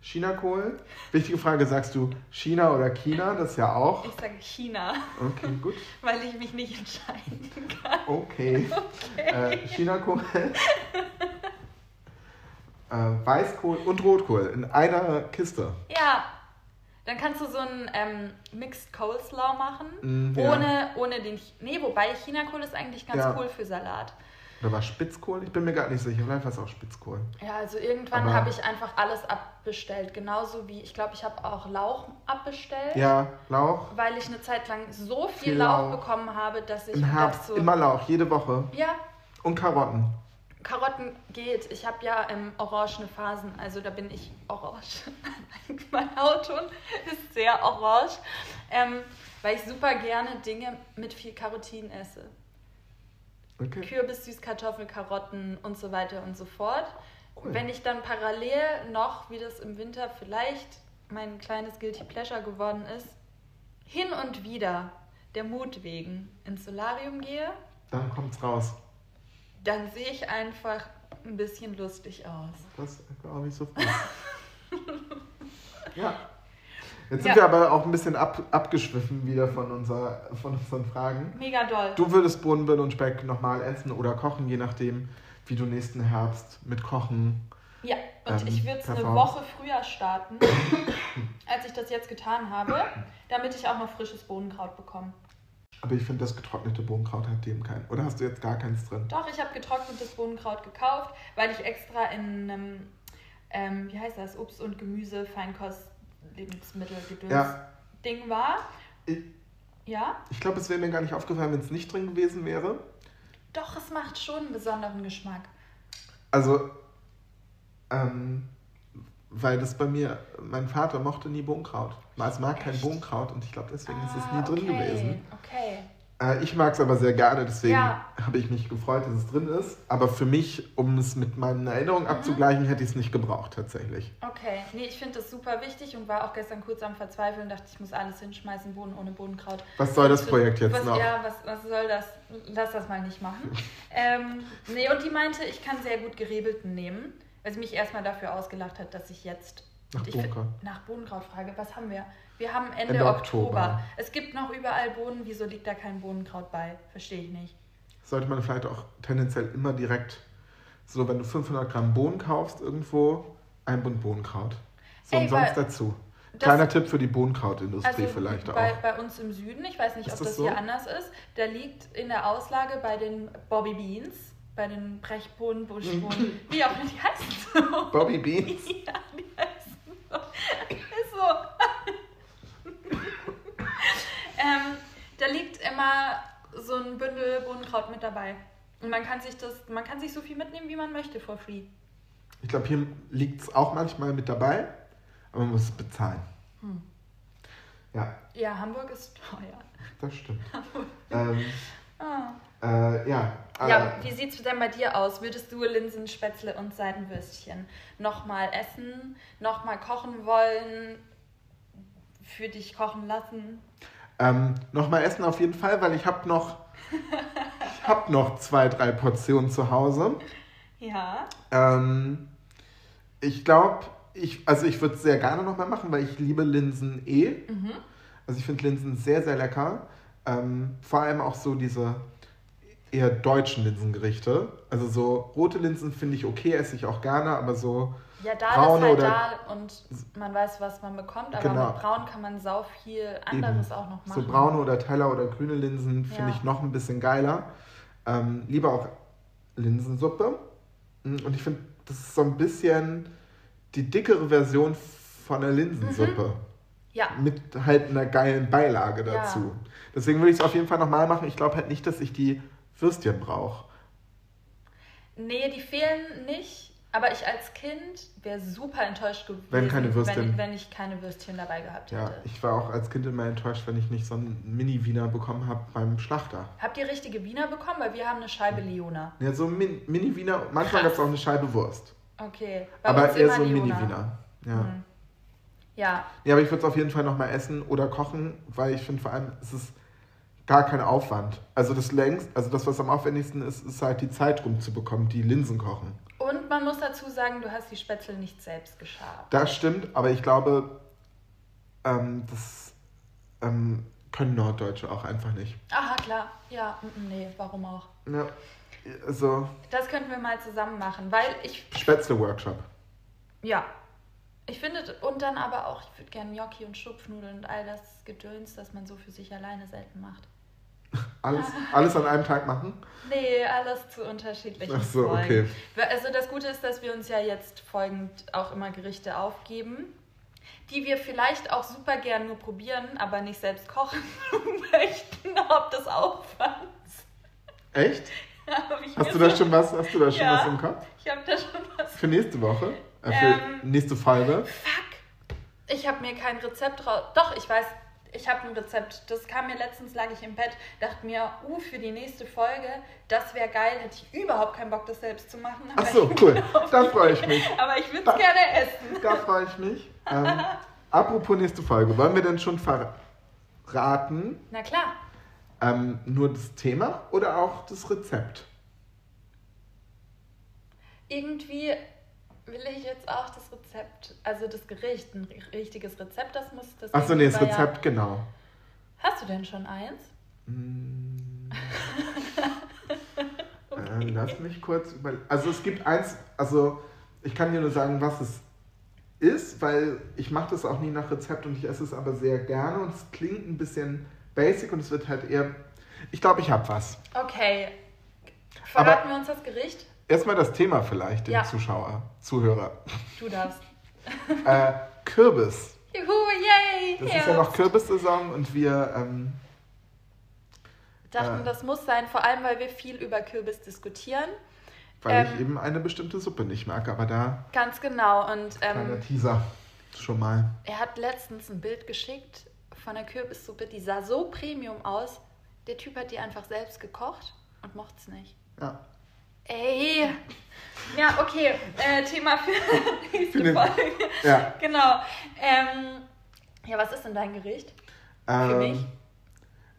Speaker 3: Chinakohl. Wichtige Frage, sagst du China oder China? Das ja auch.
Speaker 2: Ich sage China,
Speaker 3: Okay, gut.
Speaker 2: weil ich mich nicht entscheiden kann.
Speaker 3: Okay. Äh, Chinakohl. äh, Weißkohl und Rotkohl in einer Kiste.
Speaker 2: Ja, dann kannst du so einen ähm, Mixed Coleslaw machen.
Speaker 3: Mm, ja.
Speaker 2: ohne, ohne den. Nee, wobei Chinakohl ist eigentlich ganz
Speaker 3: Ja.
Speaker 2: cool für Salat.
Speaker 3: Oder war Spitzkohl? Ich bin mir gar nicht sicher. Vielleicht war es auch Spitzkohl.
Speaker 2: Ja, also irgendwann habe ich einfach alles abbestellt. Genauso wie, ich glaube, ich habe auch Lauch abbestellt.
Speaker 3: Ja, Lauch.
Speaker 2: Weil ich eine Zeit lang so viel
Speaker 3: Viel
Speaker 2: Lauch
Speaker 3: Lauch.
Speaker 2: bekommen habe, dass ich
Speaker 3: Im Herbst
Speaker 2: so.
Speaker 3: immer Lauch, jede Woche.
Speaker 2: Ja,
Speaker 3: Und Karotten.
Speaker 2: Karotten geht. Ich habe ja ähm, orangene Phasen, also da bin ich orange. mein Hautton ist sehr orange, ähm, weil ich super gerne Dinge mit viel Carotin esse.
Speaker 3: Okay.
Speaker 2: Kürbis, Süßkartoffel, Karotten und so weiter und so fort.
Speaker 3: Cool.
Speaker 2: Wenn ich dann parallel noch, wie das im Winter vielleicht mein kleines Guilty Pleasure geworden ist, hin und wieder der Mut wegen ins Solarium gehe,
Speaker 3: Dann kommt's raus.
Speaker 2: Dann sehe ich einfach ein bisschen lustig aus.
Speaker 3: Das glaube ich sofort. ja. Jetzt sind
Speaker 2: Ja.
Speaker 3: wir aber auch ein bisschen ab, abgeschwiffen wieder von, unser, von unseren Fragen.
Speaker 2: Mega doll.
Speaker 3: Du würdest Bohnenbirne und Speck nochmal essen oder kochen, je nachdem, wie du nächsten Herbst mit Kochen.
Speaker 2: Ja, und
Speaker 3: Ähm,
Speaker 2: ich würde es eine. Woche früher starten, als ich das jetzt getan habe, damit ich auch noch frisches Bohnenkraut bekomme.
Speaker 3: Aber ich finde, das getrocknete Bohnenkraut hat dem keinen. Oder hast du jetzt gar keins drin?
Speaker 2: Doch, ich habe getrocknetes Bohnenkraut gekauft, weil ich extra in einem, ähm, wie heißt das, Obst und Gemüse, Feinkost, Lebensmittel, Gedöns
Speaker 3: Ja.
Speaker 2: Ding war.
Speaker 3: Ich,
Speaker 2: Ja,
Speaker 3: ich glaube, es wäre mir gar nicht aufgefallen, wenn es nicht drin gewesen wäre.
Speaker 2: doch, es macht schon einen besonderen Geschmack.
Speaker 3: Also, ähm, weil das bei mir, mein Vater mochte nie Bohnenkraut. Also mag kein
Speaker 2: Echt?
Speaker 3: Bohnenkraut und ich glaube, deswegen ist es
Speaker 2: Ah,
Speaker 3: nie drin
Speaker 2: okay,
Speaker 3: gewesen.
Speaker 2: Okay.
Speaker 3: Äh, ich mag es aber sehr gerne, deswegen
Speaker 2: Ja.
Speaker 3: habe ich mich gefreut, dass es drin ist. Aber für mich, um es mit meinen Erinnerungen
Speaker 2: Mhm.
Speaker 3: abzugleichen, hätte ich es nicht gebraucht tatsächlich.
Speaker 2: Okay, nee, ich finde das super wichtig und war auch gestern kurz am Verzweifeln und dachte, ich muss alles hinschmeißen, Bohnen ohne Bohnenkraut.
Speaker 3: Was soll das Projekt jetzt
Speaker 2: was,
Speaker 3: noch?
Speaker 2: Ja, was, was soll das? Lass das mal nicht machen. ähm, nee, und die meinte, ich kann sehr gut gerebelten nehmen, weil sie mich erstmal dafür ausgelacht hat, dass ich jetzt
Speaker 3: Nach
Speaker 2: und
Speaker 3: Bohnenkraut.
Speaker 2: nach Bohnenkraut frage. Was haben wir? Wir haben Ende,
Speaker 3: Ende
Speaker 2: Oktober.
Speaker 3: Oktober.
Speaker 2: Es gibt noch überall Bohnen, wieso liegt da kein Bohnenkraut bei? Verstehe ich nicht.
Speaker 3: Sollte man vielleicht auch tendenziell immer direkt, so wenn du 500 Gramm Bohnen kaufst irgendwo, ein Bund Bohnenkraut. So
Speaker 2: Ey,
Speaker 3: umsonst
Speaker 2: weil-
Speaker 3: dazu. Kleiner Tipp für die Bohnenkrautindustrie
Speaker 2: Also
Speaker 3: vielleicht
Speaker 2: bei,
Speaker 3: auch.
Speaker 2: bei uns im Süden, ich weiß nicht,
Speaker 3: Ist
Speaker 2: ob
Speaker 3: das
Speaker 2: das,
Speaker 3: so?
Speaker 2: hier anders ist, da liegt in der Auslage bei den Bobby Beans, bei den Brechbohnen, Buschbohnen, wie auch immer die heißen so.
Speaker 3: Bobby Beans.
Speaker 2: Ja, die heißen so. Ist so. ähm, da liegt immer so ein Bündel Bohnenkraut mit dabei. Und man kann sich das, man kann sich so viel mitnehmen, wie man möchte, for free.
Speaker 3: Ich glaube, hier liegt es auch manchmal mit dabei, aber man muss es bezahlen.
Speaker 2: Hm.
Speaker 3: Ja,
Speaker 2: Ja, Hamburg ist teuer.
Speaker 3: das stimmt. ähm,
Speaker 2: Ah.
Speaker 3: Äh, ja, äh,
Speaker 2: Ja, wie sieht's denn bei dir aus? Würdest du Linsen, Spätzle und Seidenwürstchen nochmal essen, nochmal kochen wollen, für dich kochen lassen?
Speaker 3: ähm, nochmal essen auf jeden Fall, weil ich habe noch, ich habe noch zwei, drei Portionen zu Hause.
Speaker 2: Ja.
Speaker 3: Ähm, ich glaube, ich, also ich würde es sehr gerne nochmal machen, weil ich liebe Linsen eh.
Speaker 2: Mhm.
Speaker 3: Also ich finde Linsen sehr, sehr lecker. Ähm, vor allem auch so diese eher deutschen Linsengerichte. Also so rote Linsen finde ich okay, esse ich auch gerne, aber so
Speaker 2: Ja, Dahl
Speaker 3: Braune
Speaker 2: ist halt
Speaker 3: oder-
Speaker 2: Dahl und man weiß, was man bekommt, aber
Speaker 3: Genau.
Speaker 2: mit Braun kann man sau viel anderes auch noch machen.
Speaker 3: so braune oder Teller oder grüne Linsen finde
Speaker 2: Ja.
Speaker 3: ich noch ein bisschen geiler. Ähm, lieber auch Linsensuppe. Mm, Und ich finde, das ist so ein bisschen die dickere Version von der Linsensuppe.
Speaker 2: Ja,
Speaker 3: Mit halt einer geilen Beilage
Speaker 2: Ja.
Speaker 3: dazu. Deswegen würde ich es auf jeden Fall nochmal machen. Ich glaube halt nicht, dass ich die Würstchen brauche.
Speaker 2: nee, die fehlen nicht, aber ich als Kind wäre super enttäuscht gewesen,
Speaker 3: Wenn keine Würstchen.
Speaker 2: wenn, wenn ich keine Würstchen dabei gehabt
Speaker 3: Ja,
Speaker 2: hätte.
Speaker 3: ich war auch als Kind immer enttäuscht, wenn ich nicht so einen Mini-Wiener bekommen habe beim Schlachter.
Speaker 2: Habt ihr richtige Wiener bekommen? Weil wir haben eine Scheibe. Leona.
Speaker 3: Ja, so ein Min Mini-Wiener. Manchmal gab es auch eine Scheibe Wurst.
Speaker 2: Okay. Bei
Speaker 3: aber eher
Speaker 2: immer
Speaker 3: so ein. Mini-Wiener. Ja.
Speaker 2: Hm. Ja,
Speaker 3: ja, aber ich würde es auf jeden Fall nochmal essen oder kochen, weil ich finde vor allem, es ist gar kein Aufwand. Also das längst, also das, was am aufwendigsten ist, ist halt die Zeit rumzubekommen, die Linsen kochen.
Speaker 2: und man muss dazu sagen, du hast die Spätzle nicht selbst geschabt.
Speaker 3: Das stimmt, aber ich glaube, ähm, das ähm, können Norddeutsche auch einfach nicht.
Speaker 2: Aha, klar. Ja, mm, nee, warum auch?
Speaker 3: Ja, also
Speaker 2: Das könnten wir mal zusammen machen, weil ich,
Speaker 3: Spätzle-Workshop.
Speaker 2: ja, ich finde, und dann aber auch, ich würde gerne Gnocchi und Schupfnudeln und all das Gedöns, das man so für sich alleine selten macht.
Speaker 3: Alles, alles an einem Tag machen?
Speaker 2: Nee, alles zu unterschiedlichen
Speaker 3: Ach so,
Speaker 2: Folgen.
Speaker 3: okay.
Speaker 2: Also das Gute ist, dass wir uns ja jetzt folgend auch immer Gerichte aufgeben, die wir vielleicht auch super gern nur probieren, aber nicht selbst kochen möchten, ob des Aufwands.
Speaker 3: Echt? Hast du da schon was, hast du da schon
Speaker 2: Ja.
Speaker 3: was im Kopf?
Speaker 2: Ich habe da schon was.
Speaker 3: Für nächste Woche? Äh, für
Speaker 2: Ähm,
Speaker 3: nächste Folge?
Speaker 2: Fuck! Ich habe mir kein Rezept raus. Doch, ich weiß, ich habe ein Rezept. Das kam mir letztens, lag ich im Bett, dachte mir, uh, für die nächste Folge, das wäre geil. Hätte ich überhaupt keinen Bock, das selbst zu machen.
Speaker 3: Ach so, cool. Da freue ich mich.
Speaker 2: Aber ich würde es gerne essen.
Speaker 3: Da freue ich mich. Ähm, apropos nächste Folge, wollen wir denn schon verraten,
Speaker 2: Na klar.
Speaker 3: ähm, nur das Thema oder auch das Rezept?
Speaker 2: Irgendwie will ich jetzt auch das Rezept, also das Gericht, ein richtiges Rezept, das muss das.
Speaker 3: Achso, nee, das
Speaker 2: gegenüber ja-
Speaker 3: Rezept, genau.
Speaker 2: Hast du denn schon eins?
Speaker 3: Mm. äh, lass mich kurz über. Also es gibt eins, also ich kann dir nur sagen, was es ist, weil ich mache das auch nie nach Rezept und ich esse es aber sehr gerne und es klingt ein bisschen basic und es wird halt eher. Ich glaube, ich habe was.
Speaker 2: Okay. Verraten wir uns das Gericht?
Speaker 3: Erstmal das Thema vielleicht, den
Speaker 2: Ja.
Speaker 3: Zuschauer, Zuhörer.
Speaker 2: Du darfst.
Speaker 3: äh, Kürbis.
Speaker 2: Juhu, yay!
Speaker 3: Das ist ja noch Kürbissaison und wir. Ähm,
Speaker 2: dachten,
Speaker 3: Äh.
Speaker 2: das muss sein, vor allem weil wir viel über Kürbis diskutieren.
Speaker 3: weil
Speaker 2: Ähm.
Speaker 3: ich eben eine bestimmte Suppe nicht mag, aber da
Speaker 2: Ganz genau. Und
Speaker 3: kleiner
Speaker 2: ähm,
Speaker 3: Teaser schon mal.
Speaker 2: er hat letztens ein Bild geschickt von der Kürbissuppe, die sah so Premium aus. Der Typ hat die einfach selbst gekocht und mochte es nicht.
Speaker 3: Ja.
Speaker 2: Ey! Ja, okay. Äh, Thema für nächste
Speaker 3: Für
Speaker 2: Folge.
Speaker 3: Ja.
Speaker 2: Genau. Ähm, ja, was ist denn dein Gericht?
Speaker 3: Ähm,
Speaker 2: mich?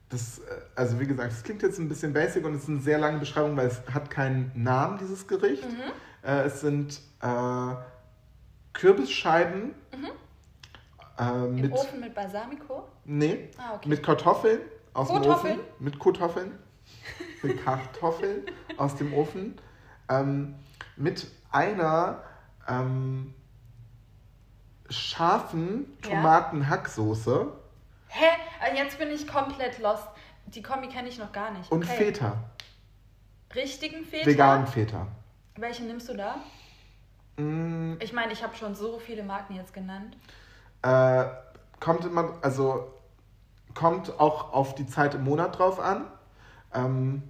Speaker 3: Das, äh, also wie gesagt, es klingt jetzt ein bisschen basic und es ist eine sehr lange Beschreibung, weil es hat keinen Namen, dieses Gericht.
Speaker 2: Mhm.
Speaker 3: Äh, es sind äh, Kürbisscheiben äh,
Speaker 2: Im
Speaker 3: mit,
Speaker 2: Ofen mit Balsamico?
Speaker 3: nee,
Speaker 2: Ah, okay.
Speaker 3: mit Kartoffeln aus
Speaker 2: Kartoffeln?
Speaker 3: dem Ofen. Mit Kartoffeln. mit Kartoffeln aus dem Ofen. Ähm, mit einer ähm, scharfen. Tomaten-Hacksoße
Speaker 2: Hä? Äh, Jetzt bin ich komplett lost. Die Kombi kenne ich noch gar nicht.
Speaker 3: und
Speaker 2: Okay.
Speaker 3: Feta.
Speaker 2: Richtigen Feta?
Speaker 3: Veganen Feta.
Speaker 2: Welche nimmst du da?
Speaker 3: Mm,
Speaker 2: Ich meine, ich habe schon so viele Marken jetzt genannt.
Speaker 3: Äh, kommt immer, also kommt auch auf die Zeit im Monat drauf an. Ähm,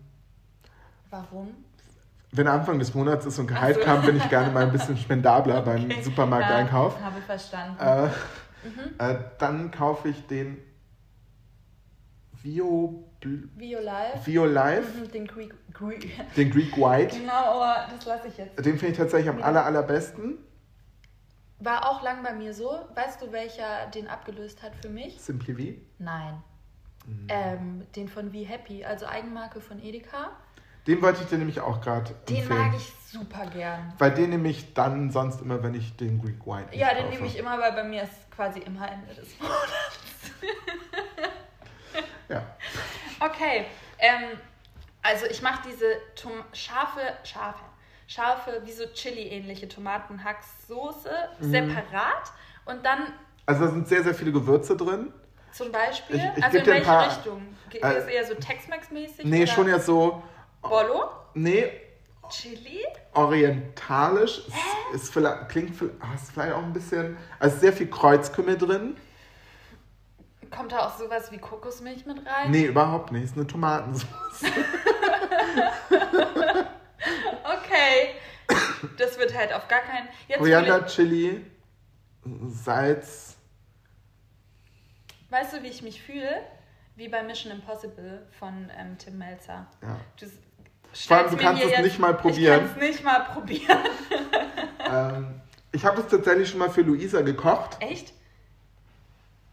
Speaker 2: Warum?
Speaker 3: wenn Anfang des Monats ist und Gehalt
Speaker 2: so.
Speaker 3: kam, bin ich gerne mal ein bisschen spendabler beim
Speaker 2: Okay.
Speaker 3: Supermarkteinkauf.
Speaker 2: Ja, habe verstanden.
Speaker 3: Äh,
Speaker 2: Mhm.
Speaker 3: äh, dann kaufe ich den Vio,
Speaker 2: Vio Live.
Speaker 3: Vio Live,
Speaker 2: Mhm, den Greek, Greek.
Speaker 3: den Greek White.
Speaker 2: Genau, oh, das lasse ich jetzt.
Speaker 3: Den finde ich tatsächlich am
Speaker 2: Ja.
Speaker 3: aller, allerbesten.
Speaker 2: War auch lang bei mir so. Weißt du, welcher den abgelöst hat für mich?
Speaker 3: Simply V.
Speaker 2: Nein.
Speaker 3: Mhm.
Speaker 2: Ähm, den von Wie Happy, also Eigenmarke von Edeka.
Speaker 3: Den wollte ich dir nämlich auch gerade
Speaker 2: Den
Speaker 3: empfehlen.
Speaker 2: mag ich super gern.
Speaker 3: Weil den nehme ich dann sonst immer, wenn ich den Greek nicht
Speaker 2: Ja, den
Speaker 3: kaufe.
Speaker 2: nehme ich immer, weil bei mir ist quasi immer Ende des Monats.
Speaker 3: Ja.
Speaker 2: Okay, ähm, also ich mache diese Tom scharfe, scharfe, scharfe, wie so Chili-ähnliche Tomatenhacksoße
Speaker 3: Mhm.
Speaker 2: separat und dann
Speaker 3: Also da sind sehr, sehr viele Gewürze drin.
Speaker 2: zum Beispiel,
Speaker 3: Ich- ich
Speaker 2: also in welche
Speaker 3: paar-
Speaker 2: Richtung?
Speaker 3: Äh,
Speaker 2: ist eher so Tex-Mex-mäßig?
Speaker 3: Nee,
Speaker 2: oder
Speaker 3: schon jetzt so.
Speaker 2: Bollo?
Speaker 3: Nee,
Speaker 2: Chili?
Speaker 3: orientalisch. Es ist vielleicht, klingt ah, ist vielleicht auch ein bisschen. Also sehr viel Kreuzkümmel drin.
Speaker 2: Kommt da auch sowas wie Kokosmilch mit rein?
Speaker 3: Nee, überhaupt nicht. Ist eine Tomatensauce.
Speaker 2: Okay. Das wird halt auf gar keinen. Jetzt
Speaker 3: Koriander, Chili, Salz.
Speaker 2: weißt du, wie ich mich fühle? Wie bei Mission Impossible von ähm, Tim Melzer.
Speaker 3: Ja.
Speaker 2: Du
Speaker 3: Vor allem, du kannst es
Speaker 2: jetzt-
Speaker 3: nicht mal
Speaker 2: Ich
Speaker 3: probieren.
Speaker 2: kann es nicht mal probieren.
Speaker 3: Ähm, ich habe es tatsächlich schon mal für Luisa gekocht.
Speaker 2: Echt?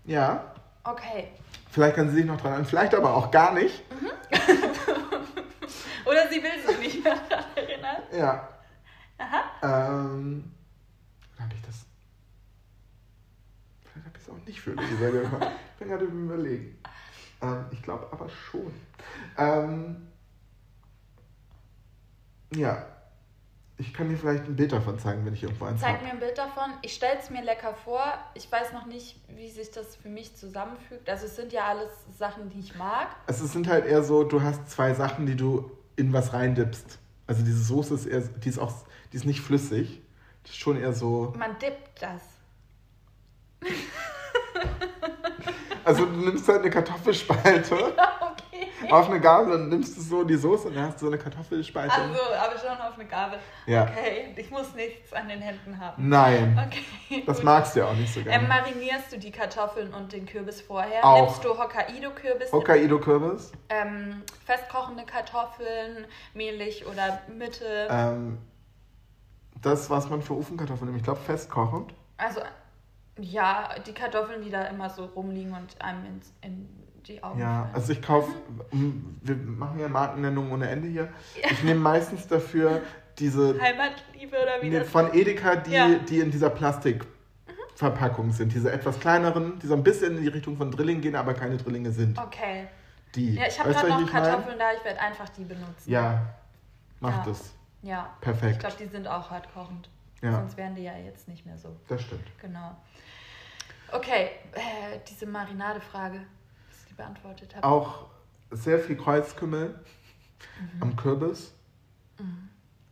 Speaker 3: Ja.
Speaker 2: Okay.
Speaker 3: Vielleicht kann sie sich noch dran erinnern, vielleicht aber auch gar nicht.
Speaker 2: Oder sie will sich nicht mehr daran erinnern.
Speaker 3: Ja.
Speaker 2: Aha.
Speaker 3: Ähm, habe ich das. Vielleicht habe ich es auch nicht für Luisa gemacht. Ich bin gerade Überlegen. Ähm, ich glaube aber schon. Ähm, ja. Ich kann dir vielleicht ein Bild davon zeigen, wenn ich irgendwo eins
Speaker 2: Zeig
Speaker 3: habe.
Speaker 2: mir ein Bild davon. Ich stelle es mir lecker vor. Ich weiß noch nicht, wie sich das für mich zusammenfügt. Also es sind ja alles Sachen, die ich mag.
Speaker 3: Also es sind halt eher so, du hast zwei Sachen, die du in was reindippst. Also diese Soße ist eher, die ist auch, die ist nicht flüssig. Die ist schon eher so.
Speaker 2: Man dippt das.
Speaker 3: Also du nimmst halt eine Kartoffelspalte
Speaker 2: okay.
Speaker 3: auf eine Gabel und nimmst du so die Soße und dann hast du so eine Kartoffelspalte.
Speaker 2: Also, aber schon auf eine Gabel.
Speaker 3: Ja.
Speaker 2: Okay, ich muss nichts an den Händen haben.
Speaker 3: Nein.
Speaker 2: Okay.
Speaker 3: Das
Speaker 2: gut.
Speaker 3: magst du ja auch nicht so
Speaker 2: Ähm,
Speaker 3: gerne.
Speaker 2: marinierst du die Kartoffeln und den Kürbis vorher?
Speaker 3: Auch.
Speaker 2: Nimmst du Hokkaido-Kürbis?
Speaker 3: Hokkaido-Kürbis.
Speaker 2: Ähm, festkochende Kartoffeln, mehlig oder Mitte?
Speaker 3: Ähm, das, was man für Ofenkartoffeln nimmt. Ich glaube festkochend.
Speaker 2: Also, ja, die Kartoffeln, die da immer so rumliegen und einem ins, in die Augen
Speaker 3: Ja, also ich kaufe, wir machen ja Markennennungen ohne Ende hier. Ich nehme meistens dafür diese
Speaker 2: Heimatliebe oder wie
Speaker 3: Nee,
Speaker 2: das
Speaker 3: von Edeka, die,
Speaker 2: Ja.
Speaker 3: die in dieser Plastikverpackung sind. Diese etwas kleineren, die so ein bisschen in die Richtung von Drilling gehen, aber keine Drillinge sind.
Speaker 2: Okay.
Speaker 3: Die.
Speaker 2: Ja, ich habe gerade noch
Speaker 3: ich mein?
Speaker 2: Kartoffeln da, ich werde einfach die benutzen.
Speaker 3: Ja, macht
Speaker 2: Ja.
Speaker 3: es.
Speaker 2: Ja. Ich
Speaker 3: Perfekt.
Speaker 2: glaube, die sind auch hart kochend.
Speaker 3: Ja,
Speaker 2: Sonst wären die ja jetzt nicht mehr so.
Speaker 3: das stimmt.
Speaker 2: Genau. Okay, äh, diese Marinade-Frage, ich beantwortet habe.
Speaker 3: Auch sehr viel Kreuzkümmel
Speaker 2: Mhm.
Speaker 3: am Kürbis.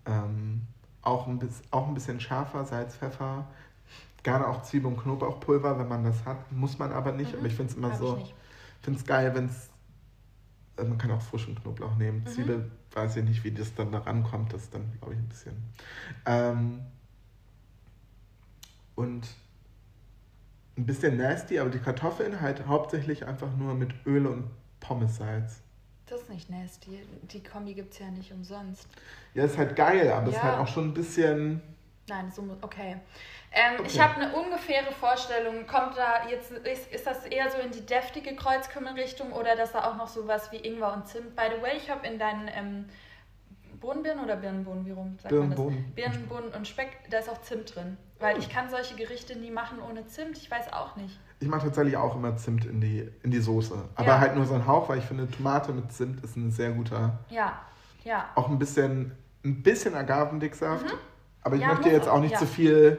Speaker 3: Ähm, auch, ein bisschen, auch ein bisschen scharfer, Salz, Pfeffer. Gerne auch Zwiebel- und Knoblauchpulver, wenn man das hat. Muss man aber nicht.
Speaker 2: Mhm.
Speaker 3: Aber ich finde es immer
Speaker 2: Hab
Speaker 3: so.
Speaker 2: ich
Speaker 3: finde es geil, wenn es. äh, Man kann auch frischen Knoblauch nehmen.
Speaker 2: Mhm.
Speaker 3: Zwiebel, weiß ich nicht, wie das dann da rankommt. Das ist dann, glaube ich, ein bisschen. Ähm, und ein bisschen nasty, aber die Kartoffeln halt hauptsächlich einfach nur mit Öl und Pommessalz.
Speaker 2: Das ist nicht nasty. Die Kombi gibt es ja nicht umsonst.
Speaker 3: Ja, ist halt geil, aber ist
Speaker 2: Ja.
Speaker 3: halt auch schon ein bisschen.
Speaker 2: Nein, so okay. Ähm, Ich
Speaker 3: Okay.
Speaker 2: habe eine ungefähre Vorstellung. Kommt da jetzt, ist, ist das eher so in die deftige Kreuzkümmelrichtung oder dass da auch noch sowas wie Ingwer und Zimt? By the way, ich habe in deinen ähm, Bohnenbirnen oder Birnenbohnen, wie rum sagt man das?
Speaker 3: Birnenbohnen.
Speaker 2: Birnenbohnen und Speck, da ist auch Zimt drin. Weil ich kann solche Gerichte nie machen ohne Zimt. Ich weiß auch nicht.
Speaker 3: Ich mache tatsächlich auch immer Zimt in die, in die Soße. Aber
Speaker 2: Ja.
Speaker 3: halt nur so ein Hauch, weil ich finde, Tomate mit Zimt ist ein sehr guter.
Speaker 2: Ja, ja.
Speaker 3: Auch ein bisschen, ein bisschen Agavendicksaft. Aber ich
Speaker 2: Mhm. Ja,
Speaker 3: möchte jetzt
Speaker 2: auch,
Speaker 3: nicht
Speaker 2: ja.
Speaker 3: zu viel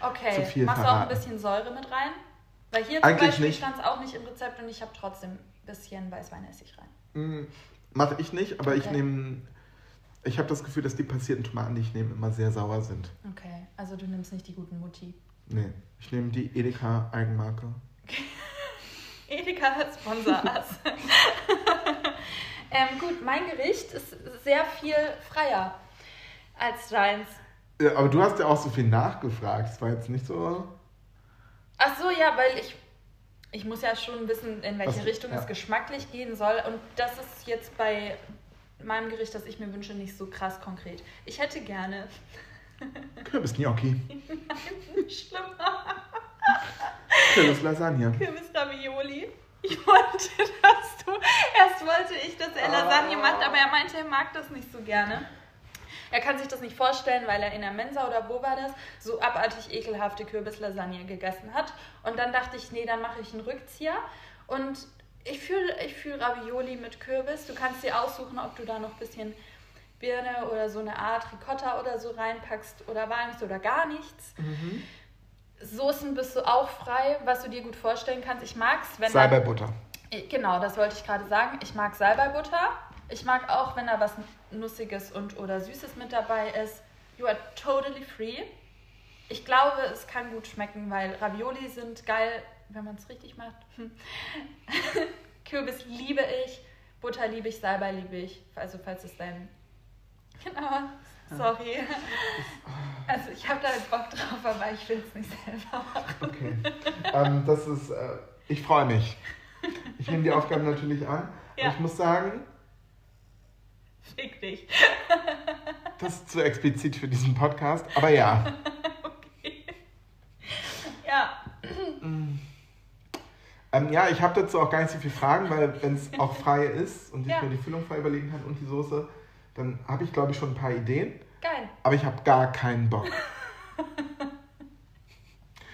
Speaker 2: Okay,
Speaker 3: zu viel
Speaker 2: machst du auch ein
Speaker 3: verraten.
Speaker 2: bisschen Säure mit rein? Weil hier zum
Speaker 3: Eigentlich
Speaker 2: Beispiel
Speaker 3: nicht.
Speaker 2: stand es auch nicht im Rezept und ich habe trotzdem ein bisschen Weißweinessig rein.
Speaker 3: Mm, Mache ich nicht, aber ich
Speaker 2: Okay.
Speaker 3: nehme. Ich habe das Gefühl, dass die passierten Tomaten, die ich nehme, immer sehr sauer sind.
Speaker 2: Okay, also du nimmst nicht die guten Mutti.
Speaker 3: Nee, ich nehme die Edeka Eigenmarke.
Speaker 2: Edeka sponsor us. ähm, gut, mein Gericht ist sehr viel freier als deins.
Speaker 3: Ja, aber du hast ja auch so viel nachgefragt. Es war jetzt nicht so.
Speaker 2: Ach so, ja, weil ich ich muss ja schon wissen, in welche
Speaker 3: Was-
Speaker 2: Richtung
Speaker 3: ja.
Speaker 2: es geschmacklich gehen soll und das ist jetzt bei meinem Gericht, das ich mir wünsche, nicht so krass konkret. Ich hätte gerne
Speaker 3: Kürbis-Gnocchi.
Speaker 2: schlimmer
Speaker 3: Kürbis-Lasagne.
Speaker 2: Kürbis-Ravioli. Ich wollte, dass du erst wollte ich, dass er Lasagne
Speaker 3: Ah.
Speaker 2: macht, aber er meinte, er mag das nicht so gerne. Er kann sich das nicht vorstellen, weil er in der Mensa oder wo war das, so abartig ekelhafte Kürbislasagne gegessen hat. Und dann dachte ich, nee, dann mache ich einen Rückzieher. Und ich fühle ich fühl Ravioli mit Kürbis. Du kannst dir aussuchen, ob du da noch ein bisschen Birne oder so eine Art Ricotta oder so reinpackst oder Walnuss oder gar nichts. Soßen bist du auch frei, was du dir gut vorstellen kannst. Ich mag's, wenn da-
Speaker 3: Salbeibutter.
Speaker 2: Genau, das wollte ich gerade sagen. Ich mag Salbeibutter. Ich mag auch, wenn da was Nussiges und oder Süßes mit dabei ist. You are totally free. Ich glaube, es kann gut schmecken, weil Ravioli sind geil, wenn man es richtig macht. Kürbis liebe ich, Butter liebe ich, Salbei liebe ich. Also falls es dein... Genau, sorry. Also ich habe da jetzt Bock drauf, aber ich will es nicht selber machen.
Speaker 3: Okay. ähm, das ist. Äh, ich freue mich. Ich nehme die Aufgaben natürlich an.
Speaker 2: Ja.
Speaker 3: Ich muss sagen,
Speaker 2: Fick dich.
Speaker 3: das ist zu explizit für diesen Podcast. Aber ja.
Speaker 2: Ja,
Speaker 3: Ähm, ja, ich habe dazu auch gar nicht so viele Fragen, weil wenn es auch frei ist und ich
Speaker 2: Ja.
Speaker 3: mir die Füllung frei überlegen kann und die Soße, dann habe ich, glaube ich, schon ein paar Ideen.
Speaker 2: geil.
Speaker 3: Aber ich habe gar keinen Bock.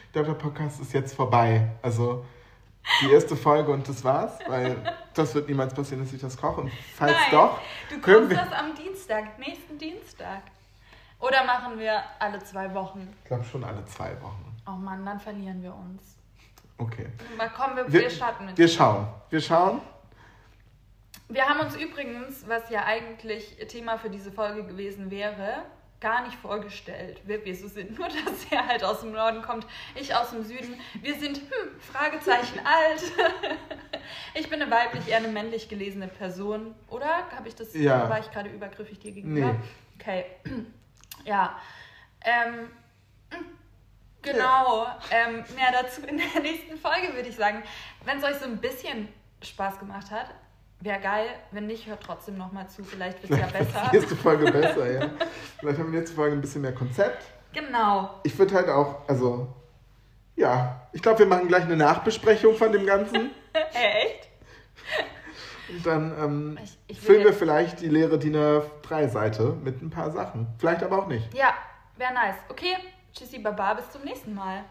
Speaker 3: Ich glaube, der Podcast ist jetzt vorbei. Also die erste Folge und das war's, weil das wird niemals passieren, dass ich das koche. Und falls
Speaker 2: Nein,
Speaker 3: doch,
Speaker 2: Du kochst
Speaker 3: wir.
Speaker 2: das am Dienstag, nächsten Dienstag. Oder machen wir alle zwei Wochen?
Speaker 3: Ich glaube schon alle zwei Wochen.
Speaker 2: Oh Mann, dann verlieren wir uns.
Speaker 3: Okay.
Speaker 2: Mal kommen wir,
Speaker 3: Wir,
Speaker 2: wir starten mit.
Speaker 3: wir schauen. Wir schauen.
Speaker 2: Wir haben uns übrigens, was ja eigentlich Thema für diese Folge gewesen wäre, gar nicht vorgestellt, wer wir so sind. Nur, dass er halt aus dem Norden kommt, ich aus dem Süden. Wir sind, hm, Fragezeichen alt. Ich bin eine weiblich, eher eine männlich gelesene Person. Oder? Habe ich das,
Speaker 3: Ja.
Speaker 2: war ich gerade übergriffig dir gegenüber?
Speaker 3: Nee.
Speaker 2: Okay. Ja. Ähm, genau. Ähm, mehr dazu in der nächsten Folge, würde ich sagen. Wenn es euch so ein bisschen Spaß gemacht hat, wäre geil. Wenn nicht, hört trotzdem nochmal zu. Vielleicht wird es ja besser.
Speaker 3: Die nächste Folge besser, ja. Vielleicht haben wir nächste Folge ein bisschen mehr Konzept.
Speaker 2: Genau.
Speaker 3: Ich würde halt auch, also, ja, ich glaube, wir machen gleich eine Nachbesprechung von dem Ganzen.
Speaker 2: Echt?
Speaker 3: Und dann ähm,
Speaker 2: Ich- ich
Speaker 3: füllen wir vielleicht die leere DIN A3-Seite mit ein paar Sachen. Vielleicht aber auch nicht.
Speaker 2: Ja, wäre nice. Okay. Tschüssi, Baba. Bis zum nächsten Mal.